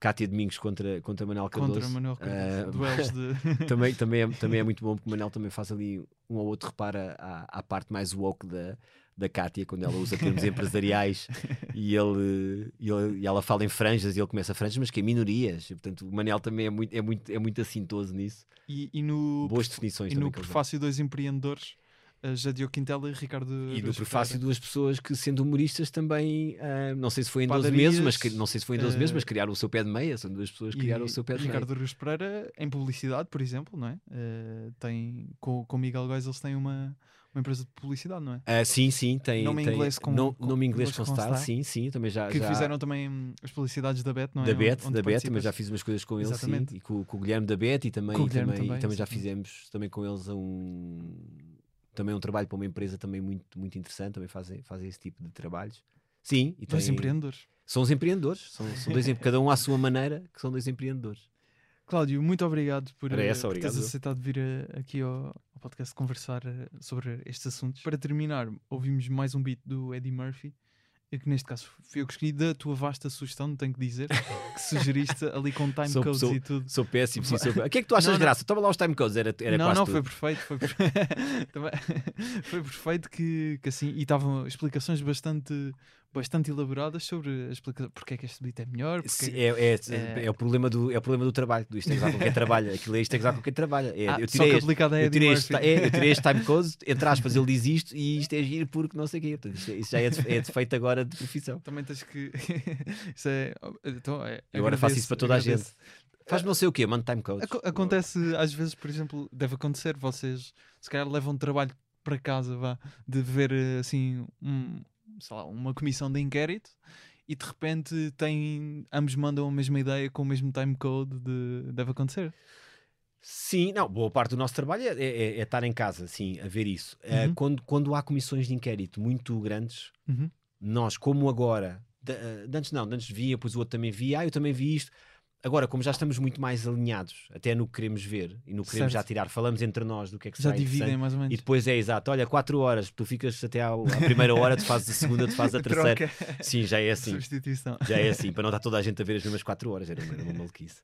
Cátia Domingos contra, contra Manuel Cardoso. Contra Manuel Cardoso. Ah, Duelos de. também, também, é, também é muito bom porque o Manel também faz ali um ou outro repara à, à parte mais woke da, da Cátia quando ela usa termos empresariais e, ele, e, ele- e ela fala em franjas e ele começa franjas, mas que é minorias. E, portanto, o Manel também é muito, é muito, é muito assintoso nisso. E, e no, Boas definições e no prefácio dois empreendedores, a Jadeo Quintela e Ricardo. E Araújo prefácio duas pessoas que, sendo humoristas, também, ah, não sei se foi em 12 Padarias, meses, mas que- não sei se foi em 12 meses, eh, mas criaram o seu pé de meia. São duas pessoas que criaram o seu pé de Ricardo meia. Rios Pereira em publicidade, por exemplo, não é? Eh, tem, com, com o Miguel Góes eles têm uma, uma empresa de publicidade, não é? Ah, sim, sim, tem. Nome em tem, inglês com- no- com- nome inglês com com style, style. sim, sim, também já. que já- fizeram também as publicidades da Bet, não é? da Bet, onde da Bet, também já fiz umas coisas com eles, sim, e com, com o Guilherme da Bet e também, também, também, também já fizemos também com eles um também um trabalho para uma empresa também muito, muito interessante, também fazem, fazem esse tipo de trabalhos. Sim, e Dois têm- empreendedores. são os empreendedores, são, são dois, em- cada um à sua maneira, que são dois empreendedores. Cláudio, muito obrigado por, eh, essa, por obrigado teres aceitado vir eh, aqui ao, ao podcast conversar eh, sobre estes assuntos. Para terminar, ouvimos mais um beat do Eddie Murphy, que neste caso fui eu que escolhi da tua vasta sugestão, tenho que dizer, que sugeriste ali com time Sou- codes sou- e tudo. Sou péssimo, sim, sou... O que é que tu achas Não, graça? Toma lá os timecodes, era, era não, não, tudo. foi perfeito, foi, per- Também- foi perfeito que, que assim, e estavam explicações bastante, bastante elaboradas sobre a explica... porque é que este beat é melhor, porque é... é, é, é- é o problema do, é o problema do trabalho, do isto é gozar com quem trabalha. Aquilo é isto é gozar com quem trabalha. É, Ah, eu só tirei que este, a eu tirei este, é, eu tirei este timecode, entre aspas, ele diz isto e isto é giro porque não sei o quê. Portanto, isto, é- isto já é, de- é defeito agora de profissão. Também tens que. isso é. Então, é Eu agora faço agradeço- isso para toda a gente. agradeço. Faz não sei o quê, manda timecodes. Aco- acontece às vezes, por exemplo, deve acontecer, vocês se calhar levam trabalho para casa, vá, de ver eh, assim um, sei lá, uma comissão de inquérito e de repente tem, ambos mandam a mesma ideia com o mesmo timecode de deve acontecer. Sim, não, boa parte do nosso trabalho é, é- é estar em casa, sim, a ver isso. Eh, Uhum. quando, quando há comissões de inquérito muito grandes, Uhum. nós, como agora, de, eh, de antes não, de antes via, depois o outro também via, ah, eu também vi isto. Agora, como já estamos muito mais alinhados, até no que queremos ver e no que queremos já Certo. tirar, falamos entre nós do que é que Já dividem mais ou menos. E depois é exato, olha, 4 horas, tu ficas até à, à primeira hora, tu fazes a segunda, tu fazes a terceira. Troca. Sim, já é assim. Substituição. Já é assim, para não estar toda a gente a ver as mesmas 4 horas, era uma, era uma maluquice.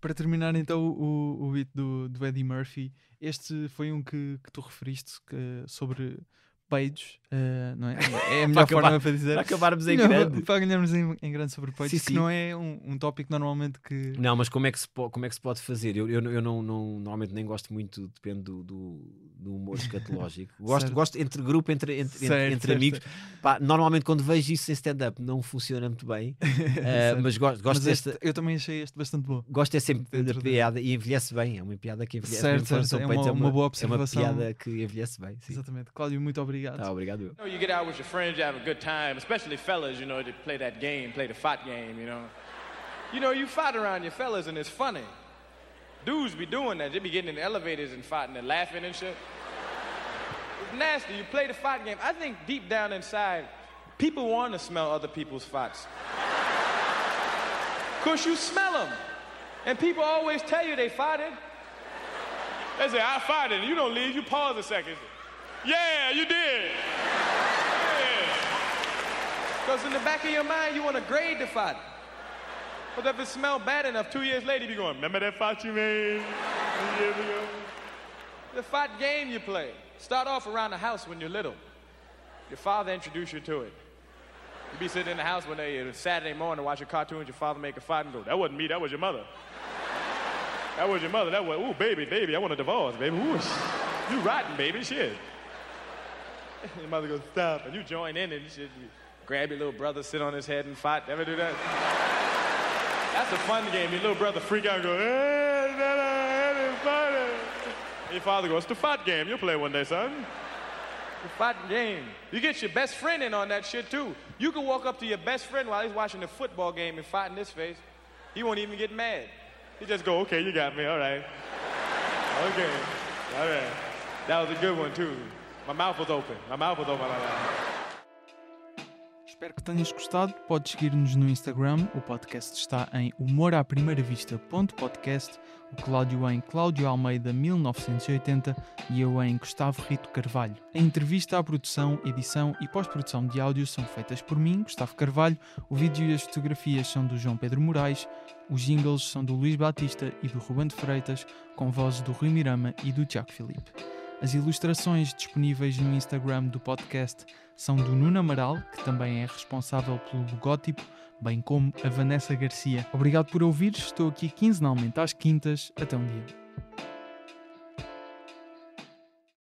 Para terminar então o, o beat do, do Eddie Murphy, este foi um que, que tu referiste que- sobre peidos, eh, não é? É a melhor acabar- forma para dizer. Para acabarmos em Não, grande. Para ganharmos em, em grande sobre peitos, Sim, que sim. não é um, um tópico normalmente que. Não, mas como é que se, po- como é que se pode fazer? Eu, eu, eu não, não- normalmente nem gosto muito, depende do, do, do humor escatológico. Gosto, gosto entre grupo, entre, entre, entre- Certo, entre certo, amigos. Pá, normalmente quando vejo isso em stand-up não funciona muito bem, Certo. mas gosto, gosto Mas este- desta. eu também achei este bastante bom. Gosto é sempre da piada e envelhece bem. É uma piada que envelhece Certo, quando certo, é peitos, uma- uma boa É observação. uma piada que envelhece bem. Sim. Exatamente. Cláudio, muito obrigado. Tá, obrigado. You know, you get out with your friends, you have a good time, especially fellas, you know, to play that game, play the fight game, you know. You know, you fight around your fellas and it's funny. Dudes be doing that. They be getting in the elevators and fighting and laughing and shit. It's nasty. You play the fight game. I think deep down inside, people want to smell other people's fights. Because you smell them. And people always tell you they fought it. They say, I fought it. And you don't leave. You pause a second. Yeah, you did. Because in the back of your mind, you want to grade the fight. But if it smelled bad enough, two years later, you be going, remember that fight you made years ago? The fight game you play. Start off around the house when you're little. Your father introduced you to it. You be sitting in the house one day, Saturday morning, watching cartoons, your father make a fight and go, that wasn't me, that was your mother. That was your mother. That was, ooh, baby, baby, I want a divorce, baby. Ooh, you rotten, baby, shit. Your mother goes, stop. And you join in and shit. You grab your little brother, sit on his head and fight. Ever do that? That's a fun game. Your little brother freak out and go, hey, ain't funny. And your father goes, it's the fight game. You'll play one day, son. The fighting game. You get your best friend in on that shit too. You can walk up to your best friend while he's watching the football game and fight in his face. He won't even get mad. He just go, okay, you got me, all right. Okay, all right. That was a good one too. My mouth was open. My mouth was open. Espero que tenhas gostado. Podes seguir-nos no Instagram. O podcast está em humoraprimeiravista.podcast. O Cláudio em Cláudio Almeida 1980 e eu em Gustavo Rito Carvalho. A entrevista, a produção, edição e pós-produção de áudio são feitas por mim, Gustavo Carvalho. O vídeo e as fotografias são do João Pedro Moraes. Os jingles são do Luís Batista e do Ruben de Freitas, com vozes do Rui Mirama e do Tiago Filipe. As ilustrações disponíveis no Instagram do podcast são do Nuno Amaral, que também é responsável pelo logótipo, bem como a Vanessa Garcia. Obrigado por ouvir, estou aqui quinzenalmente às quintas. Até um dia.